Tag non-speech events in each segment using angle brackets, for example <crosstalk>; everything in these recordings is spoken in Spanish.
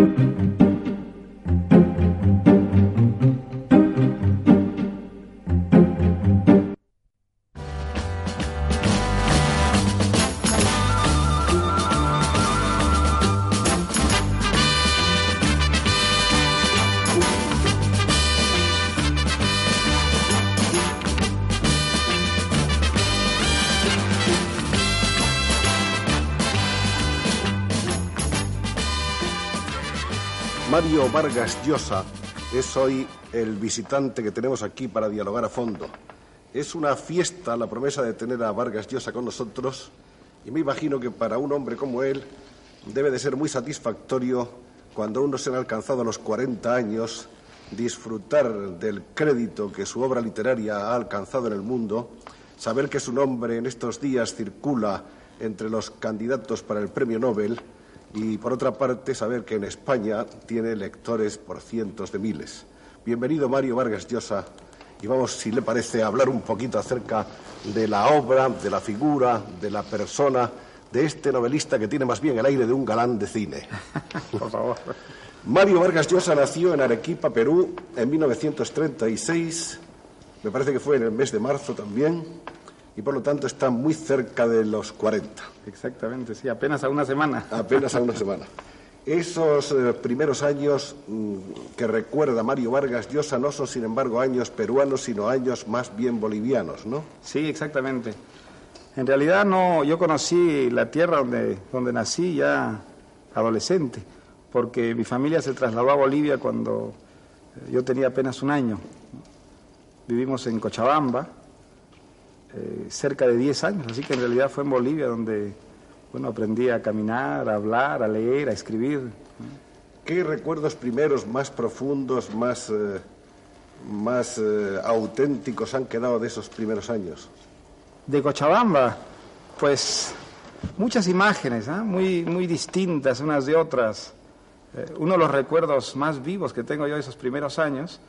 Mario Vargas Llosa es hoy el visitante que tenemos aquí para dialogar a fondo. Es una fiesta la promesa de tener a Vargas Llosa con nosotros y me imagino que para un hombre como él debe de ser muy satisfactorio cuando uno se ha alcanzado los 40 años disfrutar del crédito que su obra literaria ha alcanzado en el mundo, saber que su nombre en estos días circula entre los candidatos para el premio Nobel y, por otra parte, saber que en España tiene lectores por cientos de miles. Bienvenido, Mario Vargas Llosa, y vamos, si le parece, a hablar un poquito acerca de la obra, de la figura, de la persona de este novelista que tiene más bien el aire de un galán de cine. <laughs> Por favor. Mario Vargas Llosa nació en Arequipa, Perú, en 1936, me parece que fue en el mes de marzo también, y por lo tanto está muy cerca de los 40. Exactamente, sí, apenas a una semana. Apenas a una <laughs> semana. Esos eh, primeros años mm, que recuerda Mario Vargas Llosa no son, sin embargo, años peruanos, sino años más bien bolivianos, ¿no? Sí, exactamente. En realidad no, yo conocí la tierra donde, donde nací ya adolescente, porque mi familia se trasladó a Bolivia cuando eh, yo tenía apenas un año. Vivimos en Cochabamba, eh, cerca de 10 años, así que en realidad fue en Bolivia donde bueno, aprendí a caminar, a hablar, a leer, a escribir. ¿Qué recuerdos primeros más profundos, más, eh, más eh, auténticos han quedado de esos primeros años? De Cochabamba, pues muchas imágenes, ¿ah? muy, muy distintas unas de otras. Uno de los recuerdos más vivos que tengo yo de esos primeros años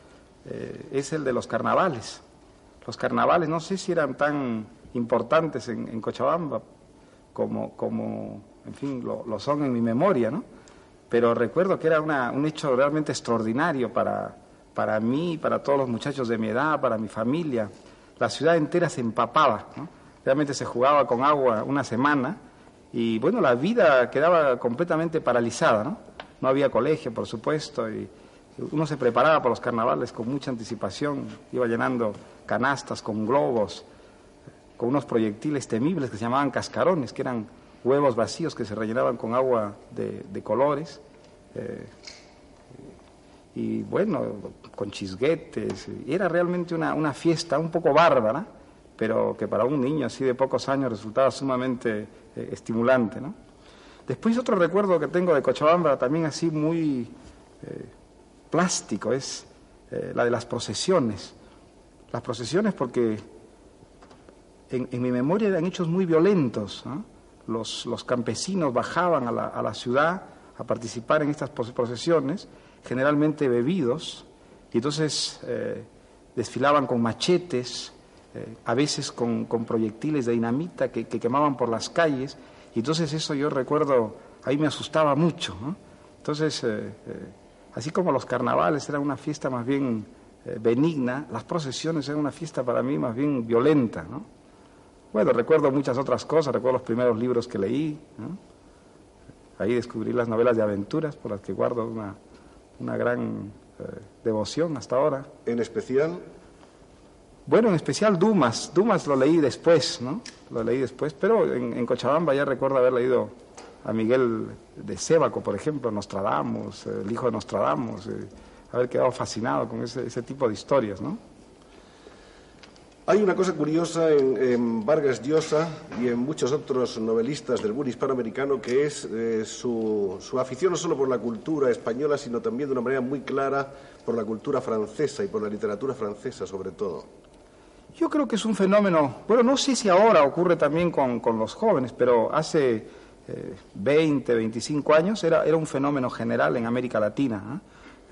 es el de los carnavales. Los carnavales, no sé si eran tan importantes en, en Cochabamba como, como, en fin, lo, son en mi memoria, ¿no? Pero recuerdo que era una- un hecho realmente extraordinario para, para mí, para todos los muchachos de mi edad, para mi familia. La ciudad entera se empapaba, ¿no? Realmente se jugaba con agua una semana y, bueno, la vida quedaba completamente paralizada, ¿no? No había colegio, por supuesto, y uno se preparaba para los carnavales con mucha anticipación, iba llenando canastas con globos, con unos proyectiles temibles que se llamaban cascarones, que eran huevos vacíos que se rellenaban con agua de, colores. eh, y bueno, con chisguetes. Era realmente una, una fiesta un poco bárbara, pero que para un niño así de pocos años resultaba sumamente eh, estimulante. ¿no? Después otro recuerdo que tengo de Cochabamba, también así muy eh, plástico, es eh, la de las procesiones. Las procesiones porque en, mi memoria eran hechos muy violentos. Los, los campesinos bajaban a la, a la ciudad a participar en estas procesiones, generalmente bebidos, y entonces eh, desfilaban con machetes, eh, a veces con, con proyectiles de dinamita que, que quemaban por las calles, y entonces eso yo recuerdo, ahí me asustaba mucho. Entonces, así como los carnavales eran una fiesta más bien eh, benigna, las procesiones eran una fiesta para mí más bien violenta. ¿no? Bueno, recuerdo muchas otras cosas, recuerdo los primeros libros que leí. ¿no? Ahí descubrí las novelas de aventuras por las que guardo una, una gran eh, devoción hasta ahora. En especial, Bueno, en especial Dumas. Dumas lo leí después, ¿no? Lo leí después, pero en, en Cochabamba ya recuerdo haber leído a Miguel de Sébaco, por ejemplo, Nostradamus, el hijo de Nostradamus, eh, haber quedado fascinado con ese, ese tipo de historias, ¿no? Hay una cosa curiosa en, en Vargas Llosa y en muchos otros novelistas del boom hispanoamericano que es eh, su, su afición no solo por la cultura española, sino también de una manera muy clara por la cultura francesa y por la literatura francesa sobre todo. Yo creo que es un fenómeno, bueno, no sé si ahora ocurre también con, con los jóvenes, pero hace eh, 20, 25 años era, era un fenómeno general en América Latina.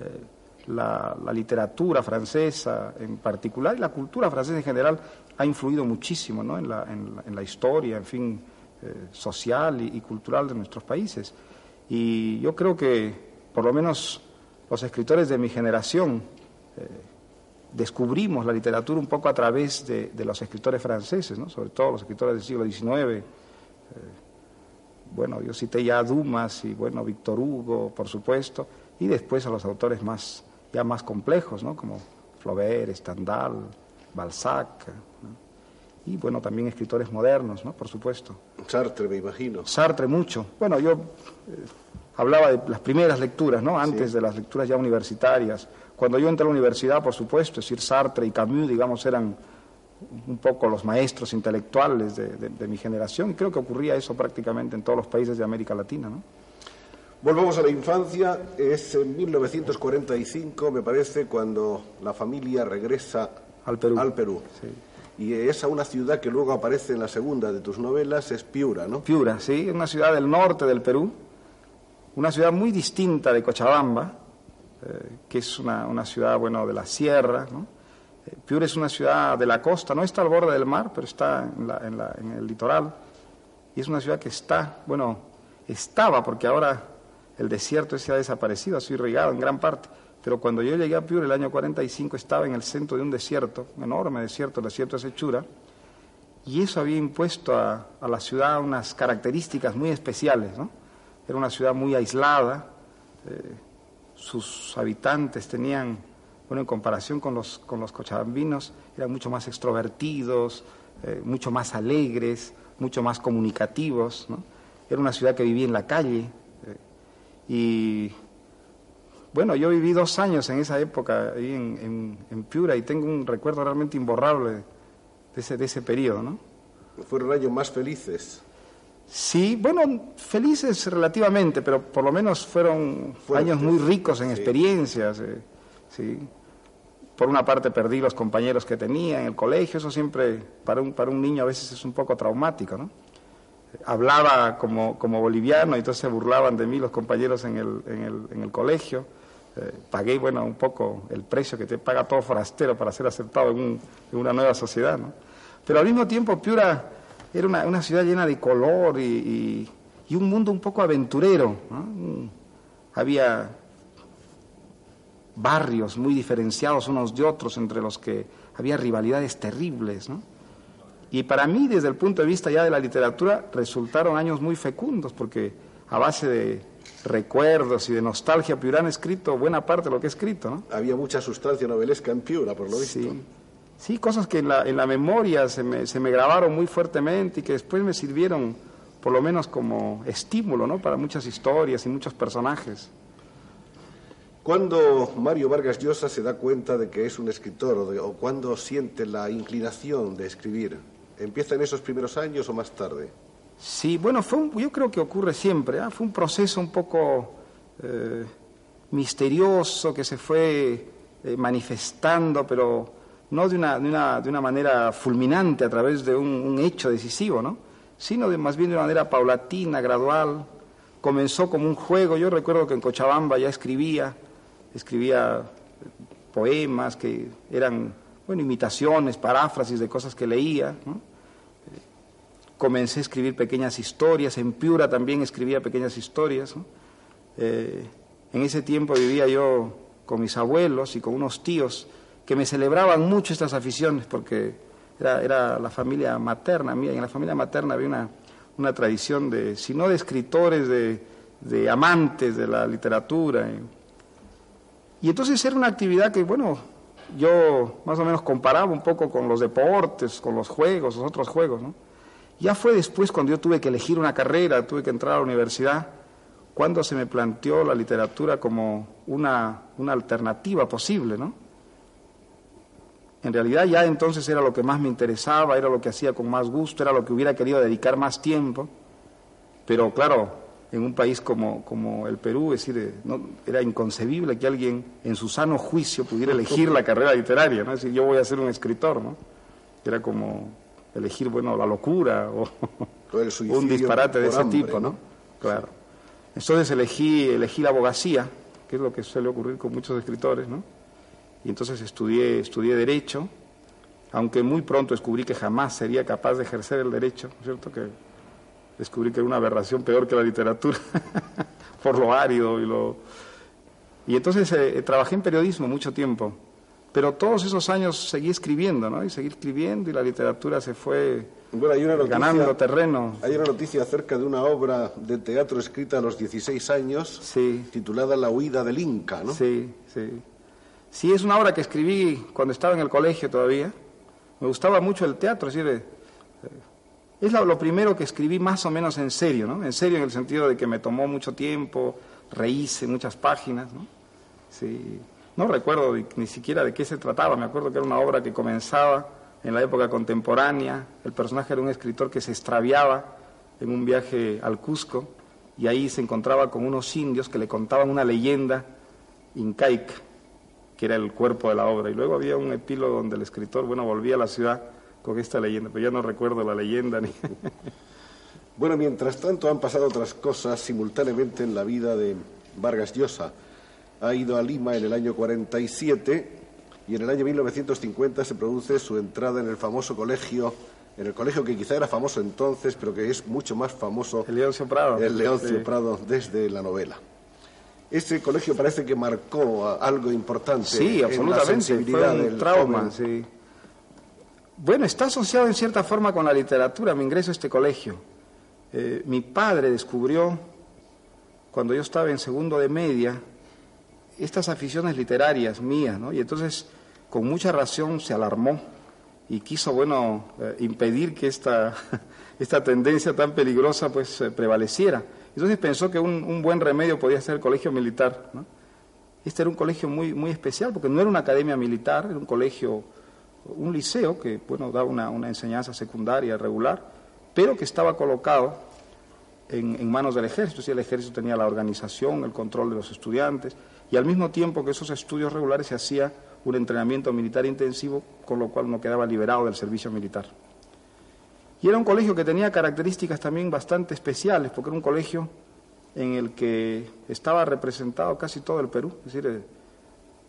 ¿eh? Eh, la, la literatura francesa en particular y la cultura francesa en general ha influido muchísimo ¿no? en, la, en, la, en, la, historia, en fin, eh, social y, y, cultural de nuestros países. Y yo creo que, por lo menos, los escritores de mi generación eh, descubrimos la literatura un poco a través de, de los escritores franceses, ¿no? sobre todo los escritores del siglo XIX. Eh, bueno, yo cité ya a Dumas y, bueno, Víctor Hugo, por supuesto, y después a los autores más ya más complejos, ¿no? como Flaubert, Stendhal, Balzac, ¿no? y bueno, también escritores modernos, ¿no? por supuesto. Sartre, me imagino. Sartre mucho. Bueno, yo eh, hablaba de las primeras lecturas, ¿no? antes sí. de las lecturas ya universitarias. Cuando yo entré a la universidad, por supuesto, es decir, Sartre y Camus, digamos, eran un poco los maestros intelectuales de, de, de mi generación, creo que ocurría eso prácticamente en todos los países de América Latina. ¿no? Volvamos a la infancia, es en 1945, me parece, cuando la familia regresa al Perú. Al Perú. Sí. Y es a una ciudad que luego aparece en la segunda de tus novelas, es Piura, ¿no? Piura, sí, una ciudad del norte del Perú, una ciudad muy distinta de Cochabamba, eh, que es una, una, ciudad, bueno, de la sierra, ¿no? Piura es una ciudad de la costa, no está al borde del mar, pero está en, la, en, el litoral, y es una ciudad que está, bueno, estaba, porque ahora el desierto ese ha desaparecido, ha sido irrigado en gran parte. Pero cuando yo llegué a Piura el año 45 estaba en el centro de un desierto, un enorme desierto, el desierto de Sechura, y eso había impuesto a, a, la ciudad unas características muy especiales. ¿no? Era una ciudad muy aislada, eh, sus habitantes tenían, bueno, en comparación con los, con los cochabambinos, eran mucho más extrovertidos, eh, mucho más alegres, mucho más comunicativos. ¿no? Era una ciudad que vivía en la calle, y bueno, yo viví dos años en esa época ahí en, en, en, Piura y tengo un recuerdo realmente imborrable de ese, de ese periodo, ¿no? ¿Fueron años más felices? Sí, bueno, felices relativamente, pero por lo menos fueron años muy ricos en sí. experiencias. Eh, sí. Por una parte perdí los compañeros que tenía en el colegio, eso siempre para un, para un niño a veces es un poco traumático, ¿no? hablaba como, como, boliviano y entonces se burlaban de mí los compañeros en el, en el, en el colegio. Eh, pagué, bueno, un poco el precio que te paga todo forastero para ser aceptado en, un, en una nueva sociedad, ¿no? Pero al mismo tiempo Piura era una, una ciudad llena de color y, y, un mundo un poco aventurero, ¿no? Había barrios muy diferenciados unos de otros entre los que había rivalidades terribles, ¿no? Y para mí, desde el punto de vista ya de la literatura, resultaron años muy fecundos, porque a base de recuerdos y de nostalgia, Piura han escrito buena parte de lo que he escrito. ¿no? Había mucha sustancia novelesca en Piura, por lo visto. Sí, sí cosas que en la, en la memoria se me, se me, grabaron muy fuertemente y que después me sirvieron, por lo menos, como estímulo ¿no? para muchas historias y muchos personajes. ¿Cuándo Mario Vargas Llosa se da cuenta de que es un escritor o, de, o cuándo siente la inclinación de escribir? ¿Empieza en esos primeros años o más tarde? Sí, bueno, fue un, yo creo que ocurre siempre. ¿eh? Fue un proceso un poco eh, misterioso que se fue eh, manifestando, pero no de una, de, una, de una, manera fulminante a través de un, un hecho decisivo, ¿no? sino de, más bien de una manera paulatina, gradual. Comenzó como un juego. Yo recuerdo que en Cochabamba ya escribía, escribía poemas que eran bueno, imitaciones, paráfrasis de cosas que leía. comencé a escribir pequeñas historias, en Piura también escribía pequeñas historias. Eh, en ese tiempo vivía yo con mis abuelos y con unos tíos que me celebraban mucho estas aficiones porque era, era la familia materna mía y en la familia materna había una, una tradición de, si no de escritores, de, de amantes de la literatura. Y entonces era una actividad que, bueno, yo más o menos comparaba un poco con los deportes, con los juegos, los otros juegos, ¿no? Ya fue después cuando yo tuve que elegir una carrera, tuve que entrar a la universidad, cuando se me planteó la literatura como una, una alternativa posible, ¿no? En realidad ya entonces era lo que más me interesaba, era lo que hacía con más gusto, era lo que hubiera querido dedicar más tiempo. Pero claro, en un país como, como el Perú, es decir, no, era inconcebible que alguien en su sano juicio pudiera elegir la carrera literaria, ¿no? Es decir, yo voy a ser un escritor, ¿no? Era como elegir, bueno, la locura o, un disparate de ese tipo, ¿no? Claro. Entonces elegí, elegí la abogacía, que es lo que suele ocurrir con muchos escritores, ¿no? Y entonces estudié, estudié Derecho, aunque muy pronto descubrí que jamás sería capaz de ejercer el derecho, ¿cierto? Que descubrí que era una aberración peor que la literatura, <laughs> por lo árido y lo... Y entonces eh, trabajé en periodismo mucho tiempo, pero todos esos años seguí escribiendo, ¿no? Y seguí escribiendo y la literatura se fue ganando terreno. Hay una noticia acerca de una obra de teatro escrita a los 16 años, sí. titulada La huida del Inca, ¿no? Sí, sí. Sí, es una obra que escribí cuando estaba en el colegio todavía. Me gustaba mucho el teatro, es decir, eh, es lo, primero que escribí más o menos en serio, ¿no? En serio en el sentido de que me tomó mucho tiempo, reíse muchas páginas, ¿no? No recuerdo ni siquiera de qué se trataba, me acuerdo que era una obra que comenzaba en la época contemporánea, el personaje era un escritor que se extraviaba en un viaje al Cusco y ahí se encontraba con unos indios que le contaban una leyenda incaica que era el cuerpo de la obra. Y luego había un epílogo donde el escritor, bueno, volvía a la ciudad con esta leyenda, pero ya no recuerdo la leyenda ni... <laughs> Bueno, mientras tanto han pasado otras cosas simultáneamente en la vida de Vargas Llosa. Ha ido a Lima en el año 47 y en el año 1950 se produce su entrada en el famoso colegio, en el colegio que quizá era famoso entonces, pero que es mucho más famoso. El Leoncio Prado. El Leoncio Prado desde la novela. Ese colegio parece que marcó algo importante. Sí, absolutamente. En Fue un trauma, sí. Bueno, está asociado en cierta forma con la literatura. Me ingreso a este colegio. Eh, mi padre descubrió, cuando yo estaba en segundo de media, estas aficiones literarias mías, ¿no? Y entonces, con mucha razón, se alarmó y quiso, bueno, eh, impedir que esta, <laughs> esta tendencia tan peligrosa, pues, eh, prevaleciera. Entonces pensó que un, buen remedio podía ser el colegio militar. Este era un colegio muy, muy especial porque no era una academia militar, era un colegio, un liceo que bueno, daba una, enseñanza secundaria regular, pero que estaba colocado en, manos del ejército. Si el ejército tenía la organización, el control de los estudiantes, y al mismo tiempo que esos estudios regulares se hacía un entrenamiento militar intensivo, con lo cual no quedaba liberado del servicio militar. Y era un colegio que tenía características también bastante especiales, porque era un colegio en el que estaba representado casi todo el Perú. Es decir, eh,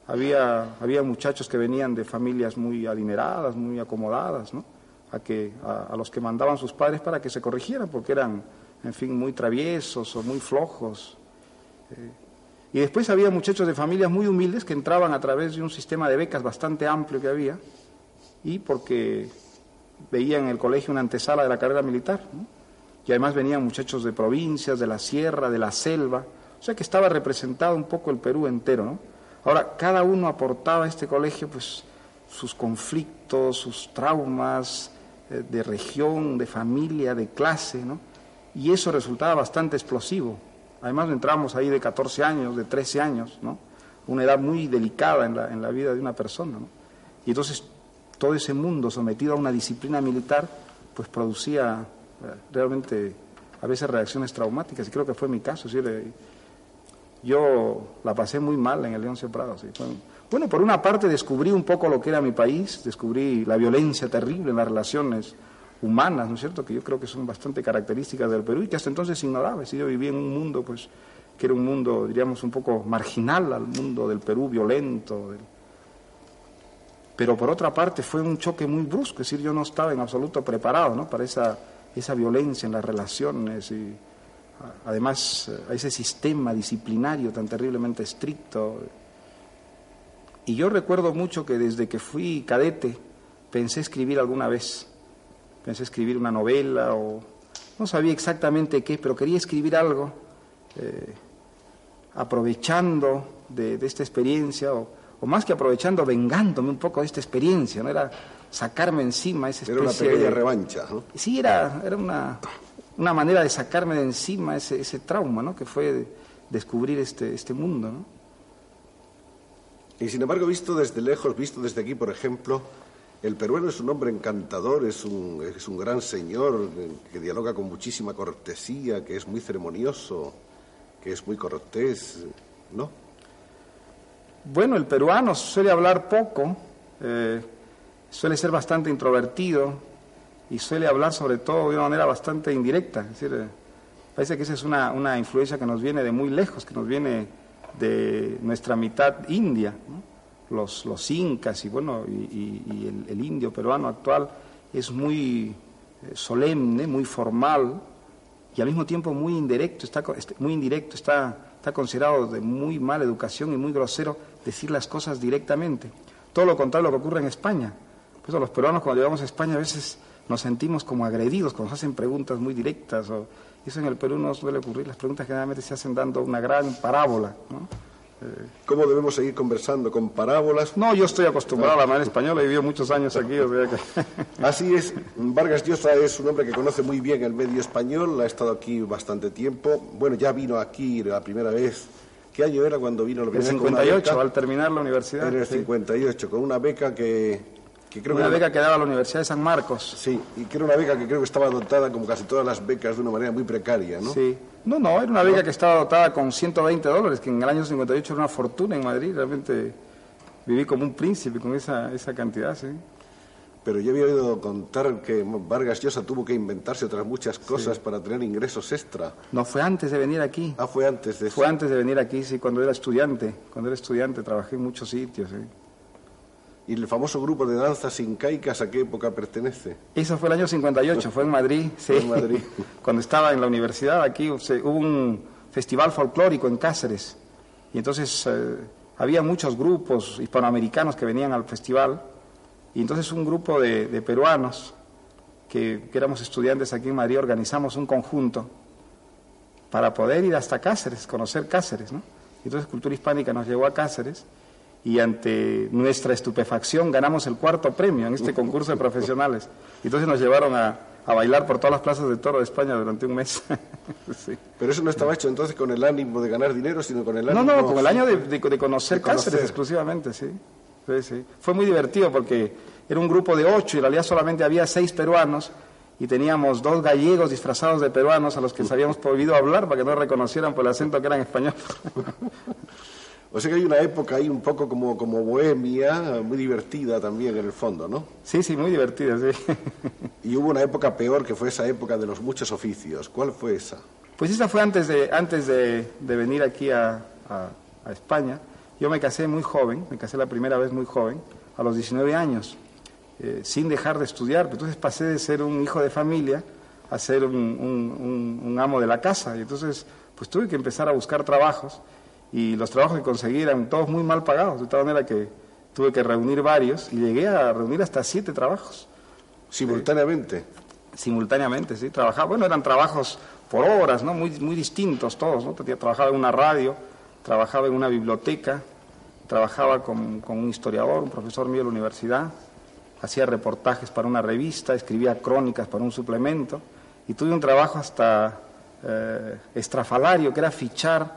había, había muchachos que venían de familias muy adineradas, muy acomodadas, ¿no? a, que, a, los que mandaban sus padres para que se corrigieran, porque eran, en fin, muy traviesos o muy flojos. Eh, y después había muchachos de familias muy humildes que entraban a través de un sistema de becas bastante amplio que había, y porque veía en el colegio una antesala de la carrera militar, y además venían muchachos de provincias, de la sierra, de la selva, o sea que estaba representado un poco el Perú entero, ¿no? Ahora, cada uno aportaba a este colegio pues sus conflictos, sus traumas eh, de región, de familia, de clase, ¿no? Y eso resultaba bastante explosivo. Además entramos ahí de 14 años, de 13 años, ¿no? Una edad muy delicada en la, en la vida de una persona, ¿no? Y entonces todo ese mundo sometido a una disciplina militar, pues producía eh, realmente a veces reacciones traumáticas, y creo que fue mi caso. Yo la pasé muy mal en el León Prado. bueno, por una parte descubrí un poco lo que era mi país, descubrí la violencia terrible en las relaciones humanas, ¿no es cierto?, que yo creo que son bastante características del Perú y que hasta entonces ignoraba. Si yo vivía en un mundo, pues, que era un mundo, diríamos, un poco marginal al mundo del Perú violento, pero por otra parte fue un choque muy brusco, es decir, yo no estaba en absoluto preparado ¿no? para esa, esa violencia en las relaciones y además a ese sistema disciplinario tan terriblemente estricto. Y yo recuerdo mucho que desde que fui cadete pensé escribir alguna vez, pensé escribir una novela o no sabía exactamente qué, pero quería escribir algo eh, aprovechando de, de esta experiencia o, o más que aprovechando, vengándome un poco de esta experiencia, ¿no? Era sacarme encima esa especie Era una pequeña revancha, ¿no? Sí, era, era una, una manera de sacarme de encima ese, ese trauma, ¿no? Que fue descubrir este, este mundo, ¿no? Y sin embargo, visto desde lejos, visto desde aquí, por ejemplo, el peruano es un hombre encantador, es un, es un gran señor que dialoga con muchísima cortesía, que es muy ceremonioso, que es muy cortés, ¿no? Bueno, el peruano suele hablar poco, eh, suele ser bastante introvertido y suele hablar sobre todo de una manera bastante indirecta. Es decir, eh, parece que esa es una, una influencia que nos viene de muy lejos, que nos viene de nuestra mitad india. Los, los incas y bueno, y, el, indio peruano actual es muy eh, solemne, muy formal y al mismo tiempo muy indirecto, está, este- muy indirecto, está, está considerado de muy mala educación y muy grosero decir las cosas directamente. Todo lo contrario a lo que ocurre en España. Por eso los peruanos cuando llegamos a España a veces nos sentimos como agredidos cuando nos hacen preguntas muy directas. O, eso en el Perú no suele ocurrir. Las preguntas generalmente se hacen dando una gran parábola. ¿no? ¿Cómo debemos seguir conversando? ¿Con parábolas? No, yo estoy acostumbrado a la manera española, he vivido muchos años aquí, o sea que... <laughs> Así es, Vargas Llosa es un hombre que conoce muy bien el medio español, ha estado aquí bastante tiempo. Bueno, ya vino aquí la primera vez. ¿Qué año era cuando vino El primera vez? Con una 58, beca. al terminar la universidad. En el sí. 58, con una beca que, que creo Una que... beca que daba la Universidad de San Marcos. Sí, y que era una beca que creo que estaba dotada, como casi todas las becas, de una manera muy precaria, ¿no? Sí. No, no, era una beca que estaba dotada con 120 dólares, que en el año 58 era una fortuna en Madrid. Realmente viví como un príncipe con esa, esa cantidad, sí. Pero yo había oído contar que Vargas Llosa tuvo que inventarse otras muchas cosas para tener ingresos extra. No, fue antes de venir aquí. Ah, fue antes de Fue antes de venir aquí, sí, cuando era estudiante. Cuando era estudiante trabajé en muchos sitios, sí. ¿Y el famoso grupo de danzas incaicas a qué época pertenece? Eso fue el año 58, fue en Madrid, <laughs> sí. En Madrid. <laughs> Cuando estaba en la universidad, aquí hubo un festival folclórico en Cáceres. Y entonces eh, había muchos grupos hispanoamericanos que venían al festival. Y entonces un grupo de, de peruanos, que, que éramos estudiantes aquí en Madrid, organizamos un conjunto para poder ir hasta Cáceres, conocer Cáceres, ¿no? Entonces Cultura Hispánica nos llevó a Cáceres y ante nuestra estupefacción ganamos el cuarto premio en este concurso de profesionales. Entonces nos llevaron a, a bailar por todas las plazas de toro de España durante un mes. <laughs> Sí. Pero eso no estaba hecho entonces con el ánimo de ganar dinero, sino con el No, ánimo... no, con el año de, de- de conocer De conocer. Cáceres exclusivamente, sí. Sí, sí. Fue muy divertido porque era un grupo de ocho y en realidad solamente había seis peruanos y teníamos dos gallegos disfrazados de peruanos a los que les habíamos prohibido hablar para que no reconocieran por el acento que eran españoles. <laughs> O sea que hay una época ahí un poco como, como bohemia, muy divertida también en el fondo, ¿no? Sí, sí, muy divertido, sí. <laughs> Y hubo una época peor que fue esa época de los muchos oficios. ¿Cuál fue esa? Pues esa fue antes de, antes de, de venir aquí a, a- a España. Yo me casé muy joven, me casé la primera vez muy joven, a los 19 años, eh, sin dejar de estudiar. Entonces pasé de ser un hijo de familia a ser un, un- un- un amo de la casa. Y entonces pues tuve que empezar a buscar trabajos y los trabajos que conseguí eran todos muy mal pagados, de tal manera que tuve que reunir varios y llegué a reunir hasta siete trabajos Simultáneamente. simultáneamente, sí, trabajaba, bueno, eran trabajos por horas, ¿no? Muy, muy distintos todos, ¿no? Trabajaba en una radio, trabajaba en una biblioteca, trabajaba con, con un historiador, un profesor mío de la universidad, hacía reportajes para una revista, escribía crónicas para un suplemento, y tuve un trabajo hasta eh, estrafalario, que era fichar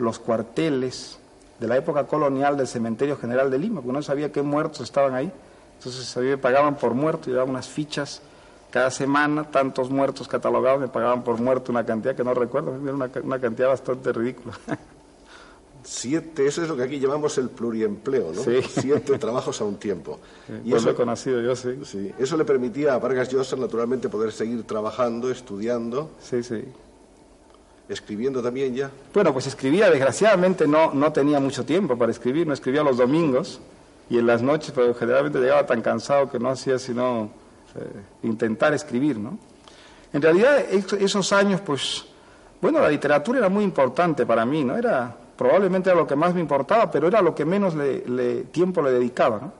los cuarteles de la época colonial del Cementerio General de Lima, porque no sabía qué muertos estaban ahí. Entonces a mí me pagaban por muerto, llevaba unas fichas cada semana, tantos muertos catalogados, me pagaban por muerto una cantidad que no recuerdo, era una, ca- una cantidad bastante ridícula. Siete, eso es lo que aquí llamamos el pluriempleo, ¿no? Sí. Siete trabajos a un tiempo. Y Pues lo he eso, conocido yo, sí. sí, eso le permitía a Vargas Llosa naturalmente poder seguir trabajando, estudiando, Sí, sí. Escribiendo también ya. Bueno, pues escribía, desgraciadamente no, no tenía mucho tiempo para escribir, no escribía los domingos y en las noches, pero generalmente llegaba tan cansado que no hacía sino eh, intentar escribir, ¿no? En realidad, es- esos años, pues, bueno, la literatura era muy importante para mí, ¿no? Era, probablemente era lo que más me importaba, pero era lo que menos le- tiempo le dedicaba, ¿no?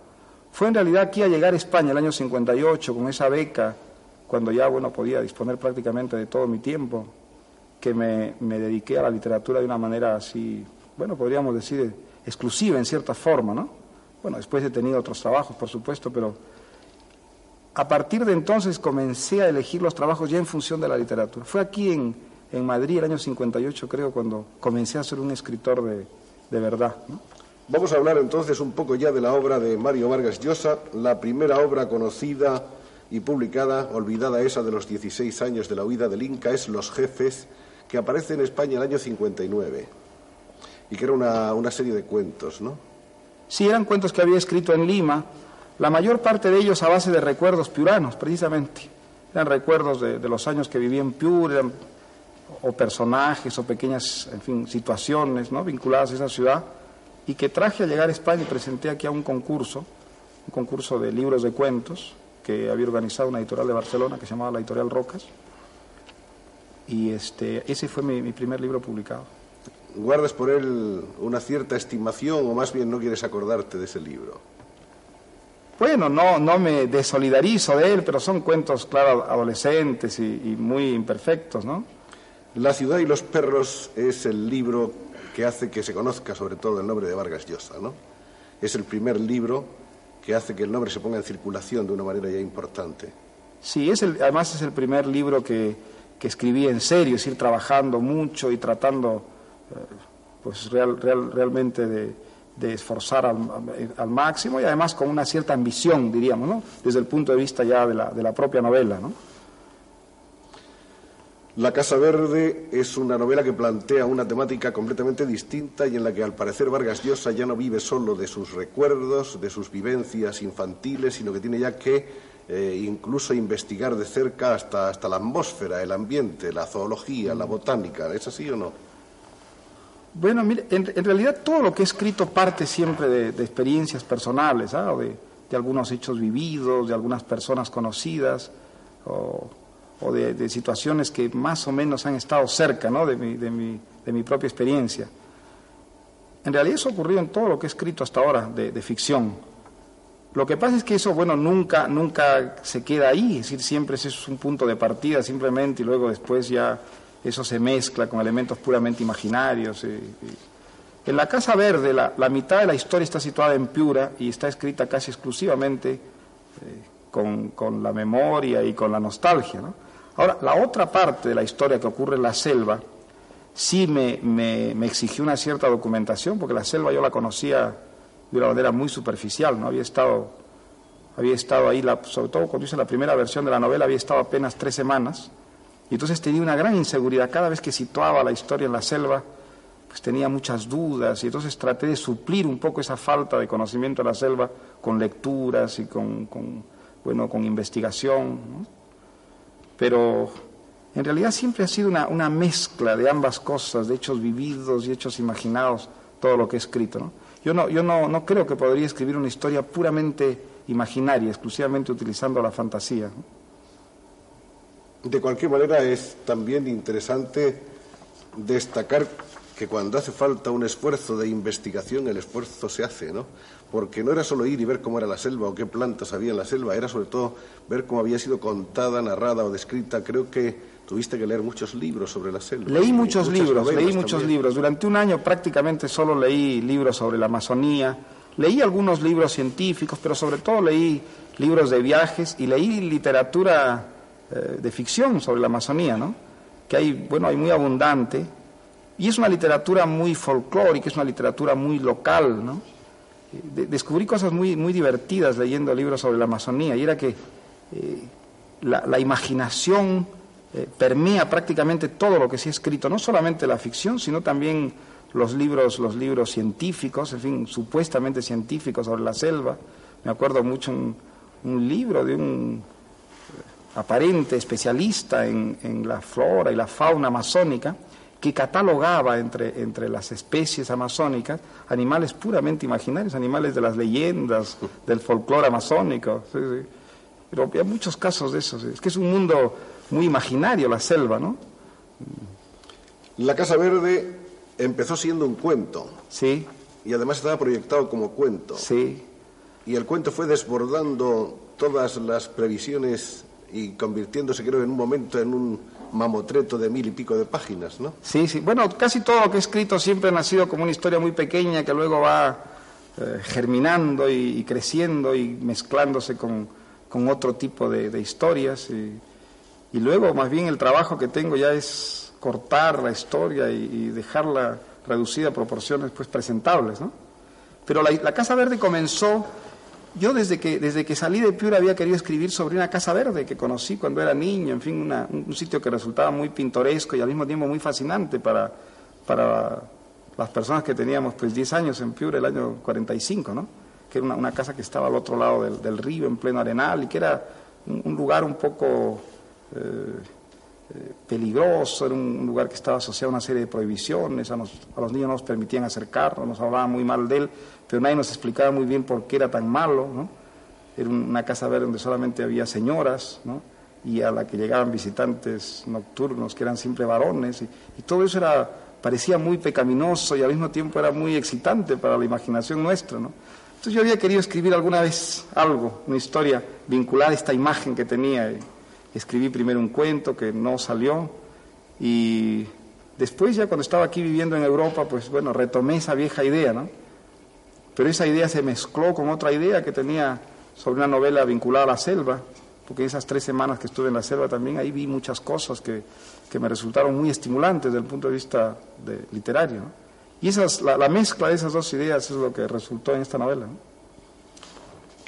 Fue en realidad aquí a llegar a España el año 58 con esa beca, cuando ya, bueno, podía disponer prácticamente de todo mi tiempo, que me, me dediqué a la literatura de una manera así, bueno, podríamos decir, exclusiva en cierta forma, ¿no? Bueno, después he tenido otros trabajos, por supuesto, pero a partir de entonces comencé a elegir los trabajos ya en función de la literatura. Fue aquí en, en Madrid, el año 58, creo, cuando comencé a ser un escritor de, de verdad, ¿no? Vamos a hablar entonces un poco ya de la obra de Mario Vargas Llosa, la primera obra conocida y publicada, olvidada esa de los 16 años de la huida del Inca, es Los Jefes, que aparece en España el año 59 y que era una, una serie de cuentos, ¿no? Sí, eran cuentos que había escrito en Lima, la mayor parte de ellos a base de recuerdos piuranos, precisamente. Eran recuerdos de, de los años que viví en Piura, eran- o personajes o pequeñas, en fin, situaciones ¿no? vinculadas a esa ciudad, y que traje a llegar a España y presenté aquí a un concurso, un concurso de libros de cuentos que había organizado una editorial de Barcelona que se llamaba la Editorial Rocas. Y este, ese fue mi, mi primer libro publicado. ¿Guardas por él una cierta estimación o más bien no quieres acordarte de ese libro? Bueno, no, no me desolidarizo de él, pero son cuentos, claro, adolescentes y, y muy imperfectos, ¿no? La ciudad y los perros es el libro que hace que se conozca sobre todo el nombre de Vargas Llosa, ¿no? Es el primer libro que hace que el nombre se ponga en circulación de una manera ya importante. Sí, es el, además es el primer libro que, que escribí en serio, es decir, trabajando mucho y tratando eh, pues real- real- realmente de, de esforzar al, al máximo y además con una cierta ambición, diríamos, ¿no? desde el punto de vista ya de la, de la propia novela. ¿no? La Casa Verde es una novela que plantea una temática completamente distinta y en la que al parecer Vargas Llosa ya no vive solo de sus recuerdos, de sus vivencias infantiles, sino que tiene ya que eh, incluso investigar de cerca hasta, hasta la atmósfera, el ambiente, la zoología, la botánica. ¿Es así o no? Bueno, mire, en, realidad todo lo que he escrito parte siempre de, experiencias personales, ¿ah? de, algunos hechos vividos, de algunas personas conocidas, o, de, situaciones que más o menos han estado cerca ¿no? de, mi, mi, de mi propia experiencia. En realidad eso ha ocurrido en todo lo que he escrito hasta ahora de ficción. Lo que pasa es que eso, bueno, nunca, nunca se queda ahí, es decir, siempre ese es un punto de partida simplemente y luego después ya eso se mezcla con elementos puramente imaginarios. y- y- En la Casa Verde, la, la mitad de la historia está situada en Piura y está escrita casi exclusivamente eh, con, con la memoria y con la nostalgia. ¿no? Ahora, la otra parte de la historia que ocurre en la selva sí me, me- me exigió una cierta documentación, porque la selva yo la conocía de una manera muy superficial, no había estado, había estado ahí, la- sobre todo cuando hice la primera versión de la novela, había estado apenas tres semanas, y entonces tenía una gran inseguridad. Cada vez que situaba la historia en la selva, pues tenía muchas dudas, y entonces traté de suplir un poco esa falta de conocimiento de la selva con lecturas y con, bueno, con investigación. ¿no? Pero en realidad siempre ha sido una, una mezcla de ambas cosas, de hechos vividos y hechos imaginados, todo lo que he escrito. ¿no? Yo, no, yo no, no creo que podría escribir una historia puramente imaginaria, exclusivamente utilizando la fantasía. De cualquier manera, es también interesante destacar que cuando hace falta un esfuerzo de investigación, el esfuerzo se hace, ¿no? Porque no era solo ir y ver cómo era la selva o qué plantas había en la selva, era sobre todo ver cómo había sido contada, narrada o descrita. Creo que tuviste que leer muchos libros sobre la selva. Leí muchos libros, leí muchos también. libros. Durante un año prácticamente solo leí libros sobre la Amazonía, leí algunos libros científicos, pero sobre todo leí libros de viajes y leí literatura eh, de ficción sobre la Amazonía, ¿no? Que hay, bueno, hay muy abundante. Y es una literatura muy folclórica, es una literatura muy local, ¿no? De- descubrí cosas muy, muy divertidas leyendo libros sobre la Amazonía, y era que eh, la, la imaginación eh, permea prácticamente todo lo que se ha escrito, no solamente la ficción, sino también los libros, los libros científicos, en fin, supuestamente científicos sobre la selva. Me acuerdo mucho un, un libro de un eh, aparente especialista en, en la flora y la fauna amazónica, que catalogaba entre, entre las especies amazónicas animales puramente imaginarios, animales de las leyendas, del folclore amazónico. sí, sí. Pero hay muchos casos de esos. Es que es un mundo muy imaginario la selva, ¿no? La Casa Verde empezó siendo un cuento Sí, y además estaba proyectado como cuento. sí. Y el cuento fue desbordando todas las previsiones y convirtiéndose, creo, en un momento en un mamotreto de mil y pico de páginas, ¿no? Sí, sí. Bueno, casi todo lo que he escrito siempre ha nacido como una historia muy pequeña que luego va eh, germinando y, y creciendo y mezclándose con, con otro tipo de, de historias. Y, y luego, más bien, el trabajo que tengo ya es cortar la historia y, dejarla reducida a proporciones pues presentables, ¿no? Pero la, Casa Verde comenzó, yo desde que, desde que salí de Piura había querido escribir sobre una Casa Verde que conocí cuando era niño, en fin, una- un sitio que resultaba muy pintoresco y al mismo tiempo muy fascinante para, para las personas que teníamos pues 10 años en Piura, el año 45, ¿no? que era una, casa que estaba al otro lado del, del río, en pleno arenal, y que era un lugar un poco eh, eh, peligroso, era un, lugar que estaba asociado a una serie de prohibiciones, a, los niños no nos permitían acercarnos, nos hablaban muy mal de él, pero nadie nos explicaba muy bien por qué era tan malo. Era un- una casa verde donde solamente había señoras, y a la que llegaban visitantes nocturnos que eran siempre varones, y, todo eso era, parecía muy pecaminoso y al mismo tiempo era muy excitante para la imaginación nuestra. Entonces yo había querido escribir alguna vez algo, una historia vinculada a esta imagen que tenía. Escribí primero un cuento que no salió y después ya cuando estaba aquí viviendo en Europa, pues bueno, retomé esa vieja idea, ¿no? Pero esa idea se mezcló con otra idea que tenía sobre una novela vinculada a la selva, porque esas tres semanas que estuve en la selva también ahí vi muchas cosas que, que me resultaron muy estimulantes desde el punto de vista literario. Y esas, la, la mezcla de esas dos ideas es lo que resultó en esta novela. ¿no?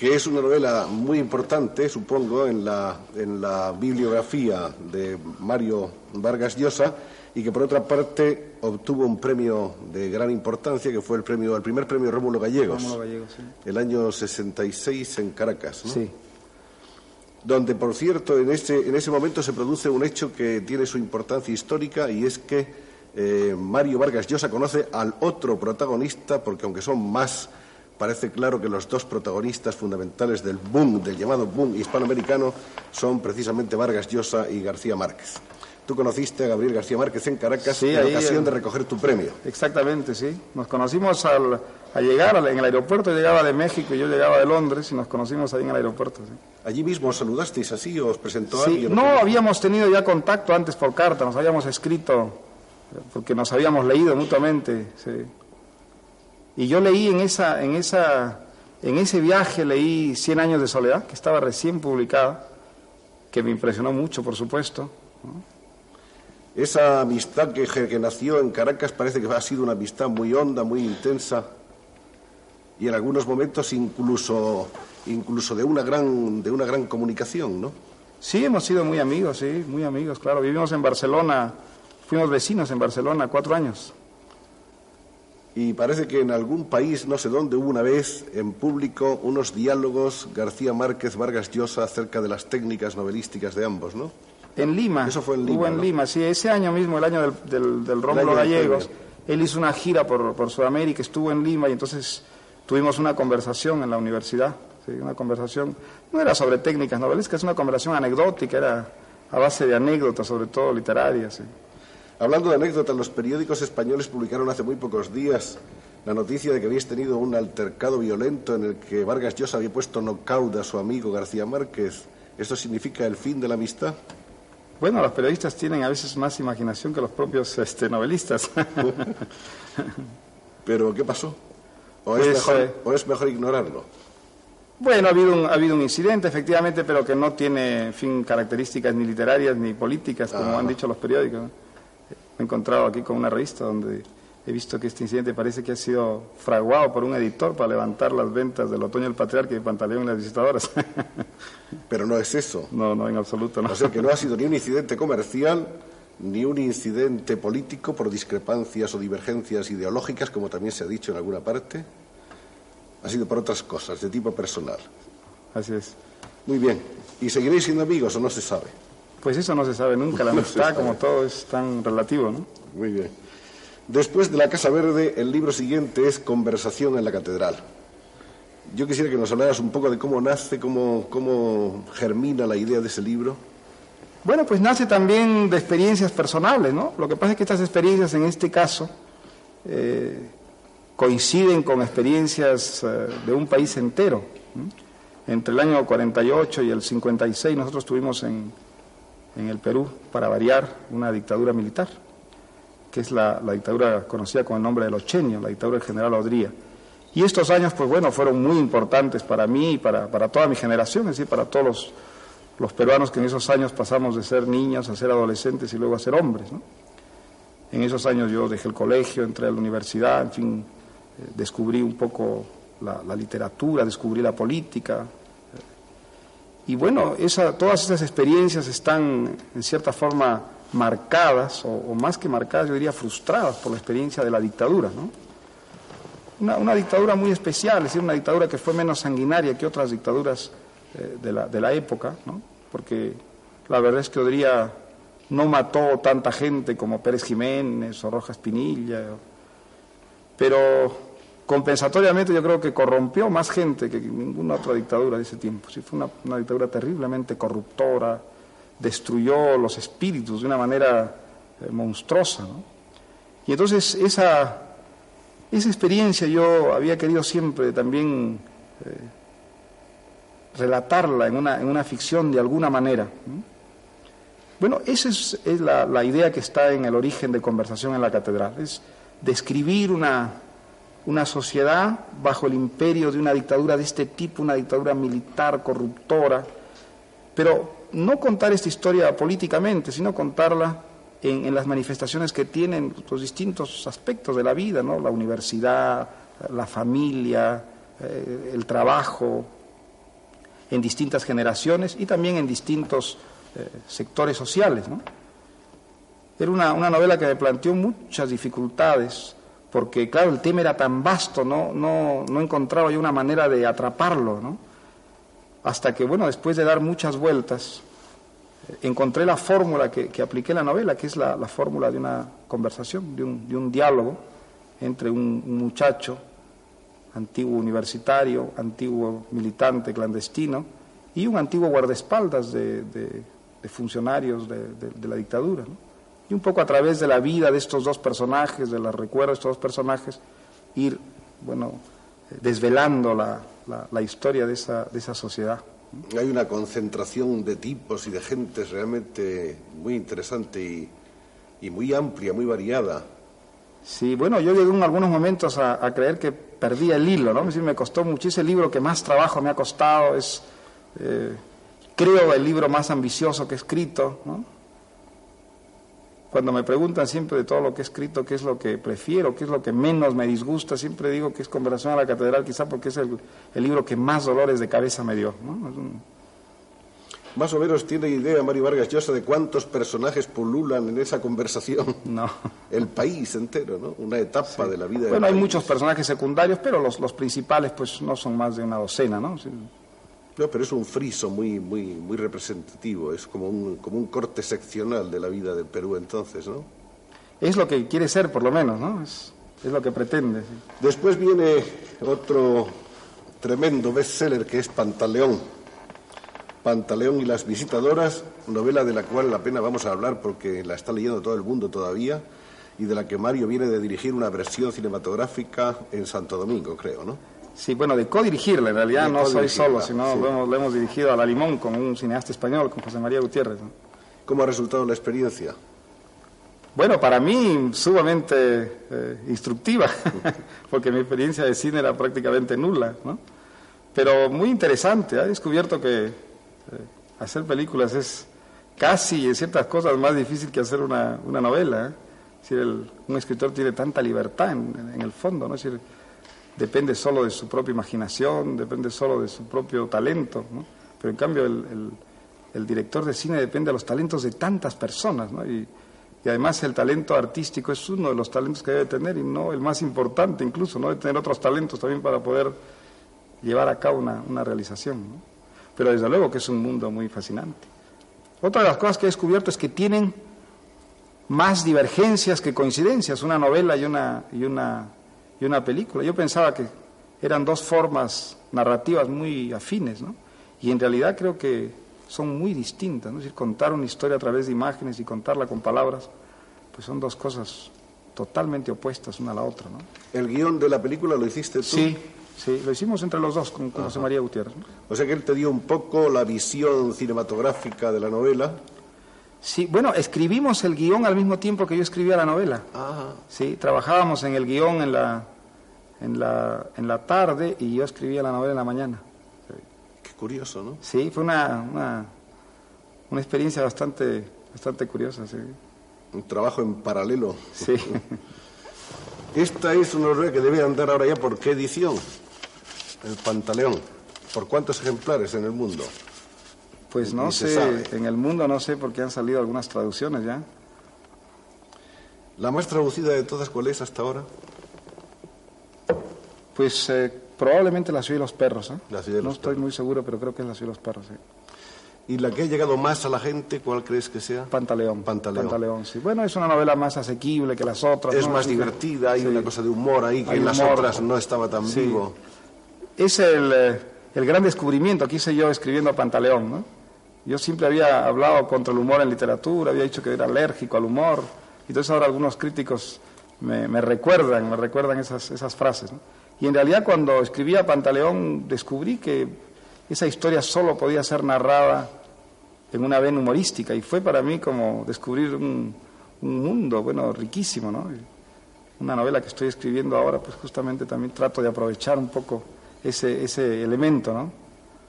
Que es una novela muy importante, supongo, en la, en la bibliografía de Mario Vargas Llosa y que por otra parte obtuvo un premio de gran importancia que fue el premio el primer premio Rómulo Gallegos, Rómulo Gallegos, sí. el año 66 en Caracas, ¿no? Sí. donde por cierto en ese, en ese momento se produce un hecho que tiene su importancia histórica y es que eh, Mario Vargas Llosa conoce al otro protagonista porque aunque son más parece claro que los dos protagonistas fundamentales del boom, del llamado boom hispanoamericano son precisamente Vargas Llosa y García Márquez. Tú conociste a Gabriel García Márquez en Caracas Sí, en ahí, ocasión en- de recoger tu premio. Exactamente, sí. Nos conocimos al, llegar, en el aeropuerto llegaba de México y yo llegaba de Londres y nos conocimos ahí en el aeropuerto. Sí. Allí mismo os saludasteis así os presentó Sí, alguien. no habíamos tenido ya contacto antes por carta, nos habíamos escrito porque nos habíamos leído mutuamente. sí. Y yo leí en esa, en esa, en ese viaje leí Cien años de soledad, que estaba recién publicada, que me impresionó mucho, por supuesto. Esa amistad que, que nació en Caracas parece que ha sido una amistad muy honda, muy intensa y en algunos momentos incluso, incluso de, una gran, de una gran comunicación, ¿no? Sí, hemos sido muy amigos, sí, muy amigos, claro. Vivimos en Barcelona, fuimos vecinos en Barcelona cuatro años. Y parece que en algún país, no sé dónde, hubo una vez en público unos diálogos García Márquez, Vargas Llosa acerca de las técnicas novelísticas de ambos, ¿no? En Lima. Eso fue en Hubo Lima, en ¿no? Lima, sí. Ese año mismo, el año del, del, del Gallegos, él hizo una gira por, por Sudamérica, estuvo en Lima y entonces tuvimos una conversación en la universidad. sí, una conversación, no era sobre técnicas novelescas, es una conversación anecdótica, era a base de anécdotas, sobre todo literarias. sí. Hablando de anécdotas, los periódicos españoles publicaron hace muy pocos días la noticia de que habéis tenido un altercado violento en el que Vargas Llosa había puesto knockout a su amigo García Márquez. ¿Esto significa el fin de la amistad? Bueno, los periodistas tienen a veces más imaginación que los propios este, novelistas. <laughs> ¿Pero qué pasó? ¿O es, Pues, mejor, eh, o es mejor ignorarlo? Bueno, ha habido, un, ha habido un incidente, efectivamente, pero que no tiene, en fin, características ni literarias ni políticas, como Ah. han dicho los periódicos. Me he encontrado aquí con una revista donde he visto que este incidente parece que ha sido fraguado por un editor para levantar las ventas del otoño del patriarca y de pantaleón y las visitadoras. <laughs> Pero no es eso. no, no, en absoluto, no. O sea que no ha sido ni un incidente comercial ni un incidente político por discrepancias o divergencias ideológicas, como también se ha dicho en alguna parte. Ha sido por otras cosas, de tipo personal. Así es. Muy bien. ¿Y seguiréis siendo amigos o no se sabe? Pues eso no se sabe nunca, la <laughs> amistad, como todo, es tan relativo, ¿no? Muy bien. Después de La Casa Verde, el libro siguiente es Conversación en la Catedral. Yo quisiera que nos hablaras un poco de cómo nace, cómo, cómo germina la idea de ese libro. Bueno, pues nace también de experiencias personales, ¿no? Lo que pasa es que estas experiencias, en este caso, eh, coinciden con experiencias eh, de un país entero. Entre el año 48 y el 56 nosotros tuvimos en, en el Perú, para variar, una dictadura militar, que es la, dictadura conocida con el nombre de los Chenios, la dictadura del general Odría. Y estos años, pues bueno, fueron muy importantes para mí y para, para toda mi generación, es decir, para todos los, los peruanos que en esos años pasamos de ser niños a ser adolescentes y luego a ser hombres. ¿no? En esos años yo dejé el colegio, entré a la universidad, en fin, descubrí un poco la, la, literatura, descubrí la política. Y bueno, todas esas experiencias están en cierta forma marcadas, o, o, más que marcadas, yo diría frustradas por la experiencia de la dictadura. ¿no? Una, una, dictadura muy especial, es decir, una dictadura que fue menos sanguinaria que otras dictaduras eh, de, la, de, la, época, ¿no? porque la verdad es que Odría no mató tanta gente como Pérez Jiménez o Rojas Pinilla, pero compensatoriamente yo creo que corrompió más gente que ninguna otra dictadura de ese tiempo. Sí, fue una, dictadura terriblemente corruptora, destruyó los espíritus de una manera eh, monstruosa. Y entonces esa, esa experiencia yo había querido siempre también eh, relatarla en una, en una, ficción de alguna manera. ¿no? Bueno, esa es, la, idea que está en el origen de Conversación en la Catedral, es describir una, una sociedad bajo el imperio de una dictadura de este tipo, una dictadura militar, corruptora, pero no contar esta historia políticamente, sino contarla en, las manifestaciones que tienen los distintos aspectos de la vida, ¿no? la universidad, la familia, eh, el trabajo, en distintas generaciones y también en distintos eh, sectores sociales. Era una, una, novela que me planteó muchas dificultades, porque claro, el tema era tan vasto, no, no, no encontraba yo una manera de atraparlo, ¿no? hasta que, bueno, después de dar muchas vueltas, encontré la fórmula que, que, apliqué en la novela, que es la, la fórmula de una conversación, de un, de un diálogo entre un, muchacho, antiguo universitario, antiguo militante clandestino, y un antiguo guardaespaldas de, de, de funcionarios de, la dictadura. ¿no? Y un poco a través de la vida de estos dos personajes, de los recuerdos de estos dos personajes, ir, bueno, desvelando la, la, la historia de esa, de esa sociedad. Hay una concentración de tipos y de gentes realmente muy interesante y, y muy amplia, muy variada. Sí, bueno, yo llegué en algunos momentos a, a creer que perdí el hilo, ¿no? Es decir, me costó muchísimo, el libro que más trabajo me ha costado, es, eh, creo, el libro más ambicioso que he escrito, ¿no? Cuando me preguntan siempre de todo lo que he escrito, qué es lo que prefiero, qué es lo que menos me disgusta, siempre digo que es Conversación a la Catedral, quizá porque es el, el libro que más dolores de cabeza me dio. ¿no? Un... Más o menos tiene idea Mario Vargas Llosa de cuántos personajes pululan en esa conversación. <laughs> No. El país entero, ¿no? Una etapa sí. de la vida. Bueno, hay país. muchos personajes secundarios, pero los, los, principales pues no son más de una docena, ¿no? Sí. No, pero es un friso muy, muy, muy representativo, es como un, como un corte seccional de la vida del Perú entonces, ¿no? Es lo que quiere ser, por lo menos, ¿no? Es, es lo que pretende. Sí. Después viene otro tremendo bestseller que es Pantaleón. Pantaleón y las visitadoras, novela de la cual la pena vamos a hablar porque la está leyendo todo el mundo todavía y de la que Mario viene de dirigir una versión cinematográfica en Santo Domingo, creo, ¿no? Sí, bueno, de codirigirla, en realidad de no soy solo, sino sí. lo, hemos, lo, hemos, dirigido a La Limón con un cineasta español, con José María Gutiérrez. ¿no? ¿Cómo ha resultado la experiencia? Bueno, para mí sumamente eh, instructiva, <laughs> porque mi experiencia de cine era prácticamente nula, ¿no? Pero muy interesante, he descubierto que eh, hacer películas es casi en ciertas cosas más difícil que hacer una, una novela. ¿eh? Es decir, el, un escritor tiene tanta libertad en, en el fondo, ¿no? Es decir, depende solo de su propia imaginación, depende solo de su propio talento, ¿no? pero en cambio el, director de cine depende de los talentos de tantas personas, ¿no? y, además el talento artístico es uno de los talentos que debe tener y no el más importante incluso, no debe tener otros talentos también para poder llevar a cabo una, realización. Pero desde luego que es un mundo muy fascinante. Otra de las cosas que he descubierto es que tienen más divergencias que coincidencias, una novela y una, y una y una película. Yo pensaba que eran dos formas narrativas muy afines, ¿no? Y en realidad creo que son muy distintas, ¿no? Es decir, contar una historia a través de imágenes y contarla con palabras, pues son dos cosas totalmente opuestas una a la otra, ¿no? ¿El guion de la película lo hiciste tú? Sí, sí, lo hicimos entre los dos con, con José María Gutiérrez. ¿no? O sea que él te dio un poco la visión cinematográfica de la novela. Sí, bueno, escribimos el guion al mismo tiempo que yo escribía la novela. Ah. Sí, trabajábamos en el guion en la, en la, en la tarde y yo escribía la novela en la mañana. Qué curioso, ¿no? Sí, fue una, una, una experiencia bastante, bastante curiosa, sí. Un trabajo en paralelo. Sí. <laughs> Esta es una novela que debe andar ahora ya por qué edición. El Pantaleón. ¿Por cuántos ejemplares en el mundo? Pues no sé, sabe. en el mundo no sé por qué han salido algunas traducciones ya. ¿La más traducida de todas cuál es hasta ahora? Pues eh, probablemente La ciudad de los perros, ¿eh? La ciudad de no los estoy perros. muy seguro, pero creo que es La ciudad de los perros. ¿Y la que ha llegado más a la gente, cuál crees que sea? Pantaleón. Pantaleón. sí. Bueno, es una novela más asequible que las otras. Es ¿no? más divertida, hay sí. una cosa de humor ahí que Hay en las otras no estaba tan Sí. vivo. Es el, eh, el gran descubrimiento que hice yo escribiendo Pantaleón, ¿no? Yo siempre había hablado contra el humor en literatura, había dicho que era alérgico al humor, y entonces ahora algunos críticos me, me recuerdan, me recuerdan esas, esas frases, ¿no? Y en realidad cuando escribía Pantaleón descubrí que esa historia solo podía ser narrada en una vena humorística, y fue para mí como descubrir un, un mundo, bueno, riquísimo, ¿no? Una novela que estoy escribiendo ahora, pues justamente también trato de aprovechar un poco ese, ese elemento, ¿no?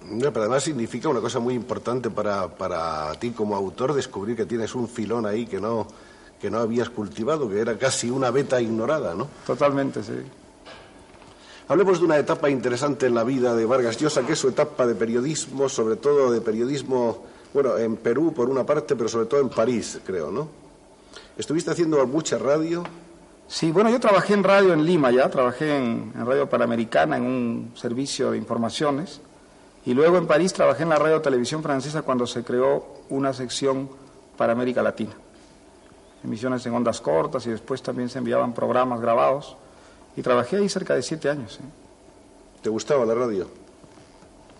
No, pero además significa una cosa muy importante para, para ti como autor, descubrir que tienes un filón ahí que no, que no habías cultivado, que era casi una beta ignorada, ¿no? Totalmente, sí. Hablemos de una etapa interesante en la vida de Vargas Llosa, que es su etapa de periodismo, sobre todo de periodismo, bueno, en Perú por una parte, pero sobre todo en París, creo, ¿no? Estuviste haciendo mucha radio, Sí, bueno, yo trabajé en radio en Lima ya, trabajé en, en Radio Panamericana, en un servicio de informaciones, y luego en París trabajé en la Radio Televisión Francesa cuando se creó una sección para América Latina. Emisiones en ondas cortas y después también se enviaban programas grabados, y trabajé ahí cerca de siete años. ¿sí. ¿te gustaba la radio?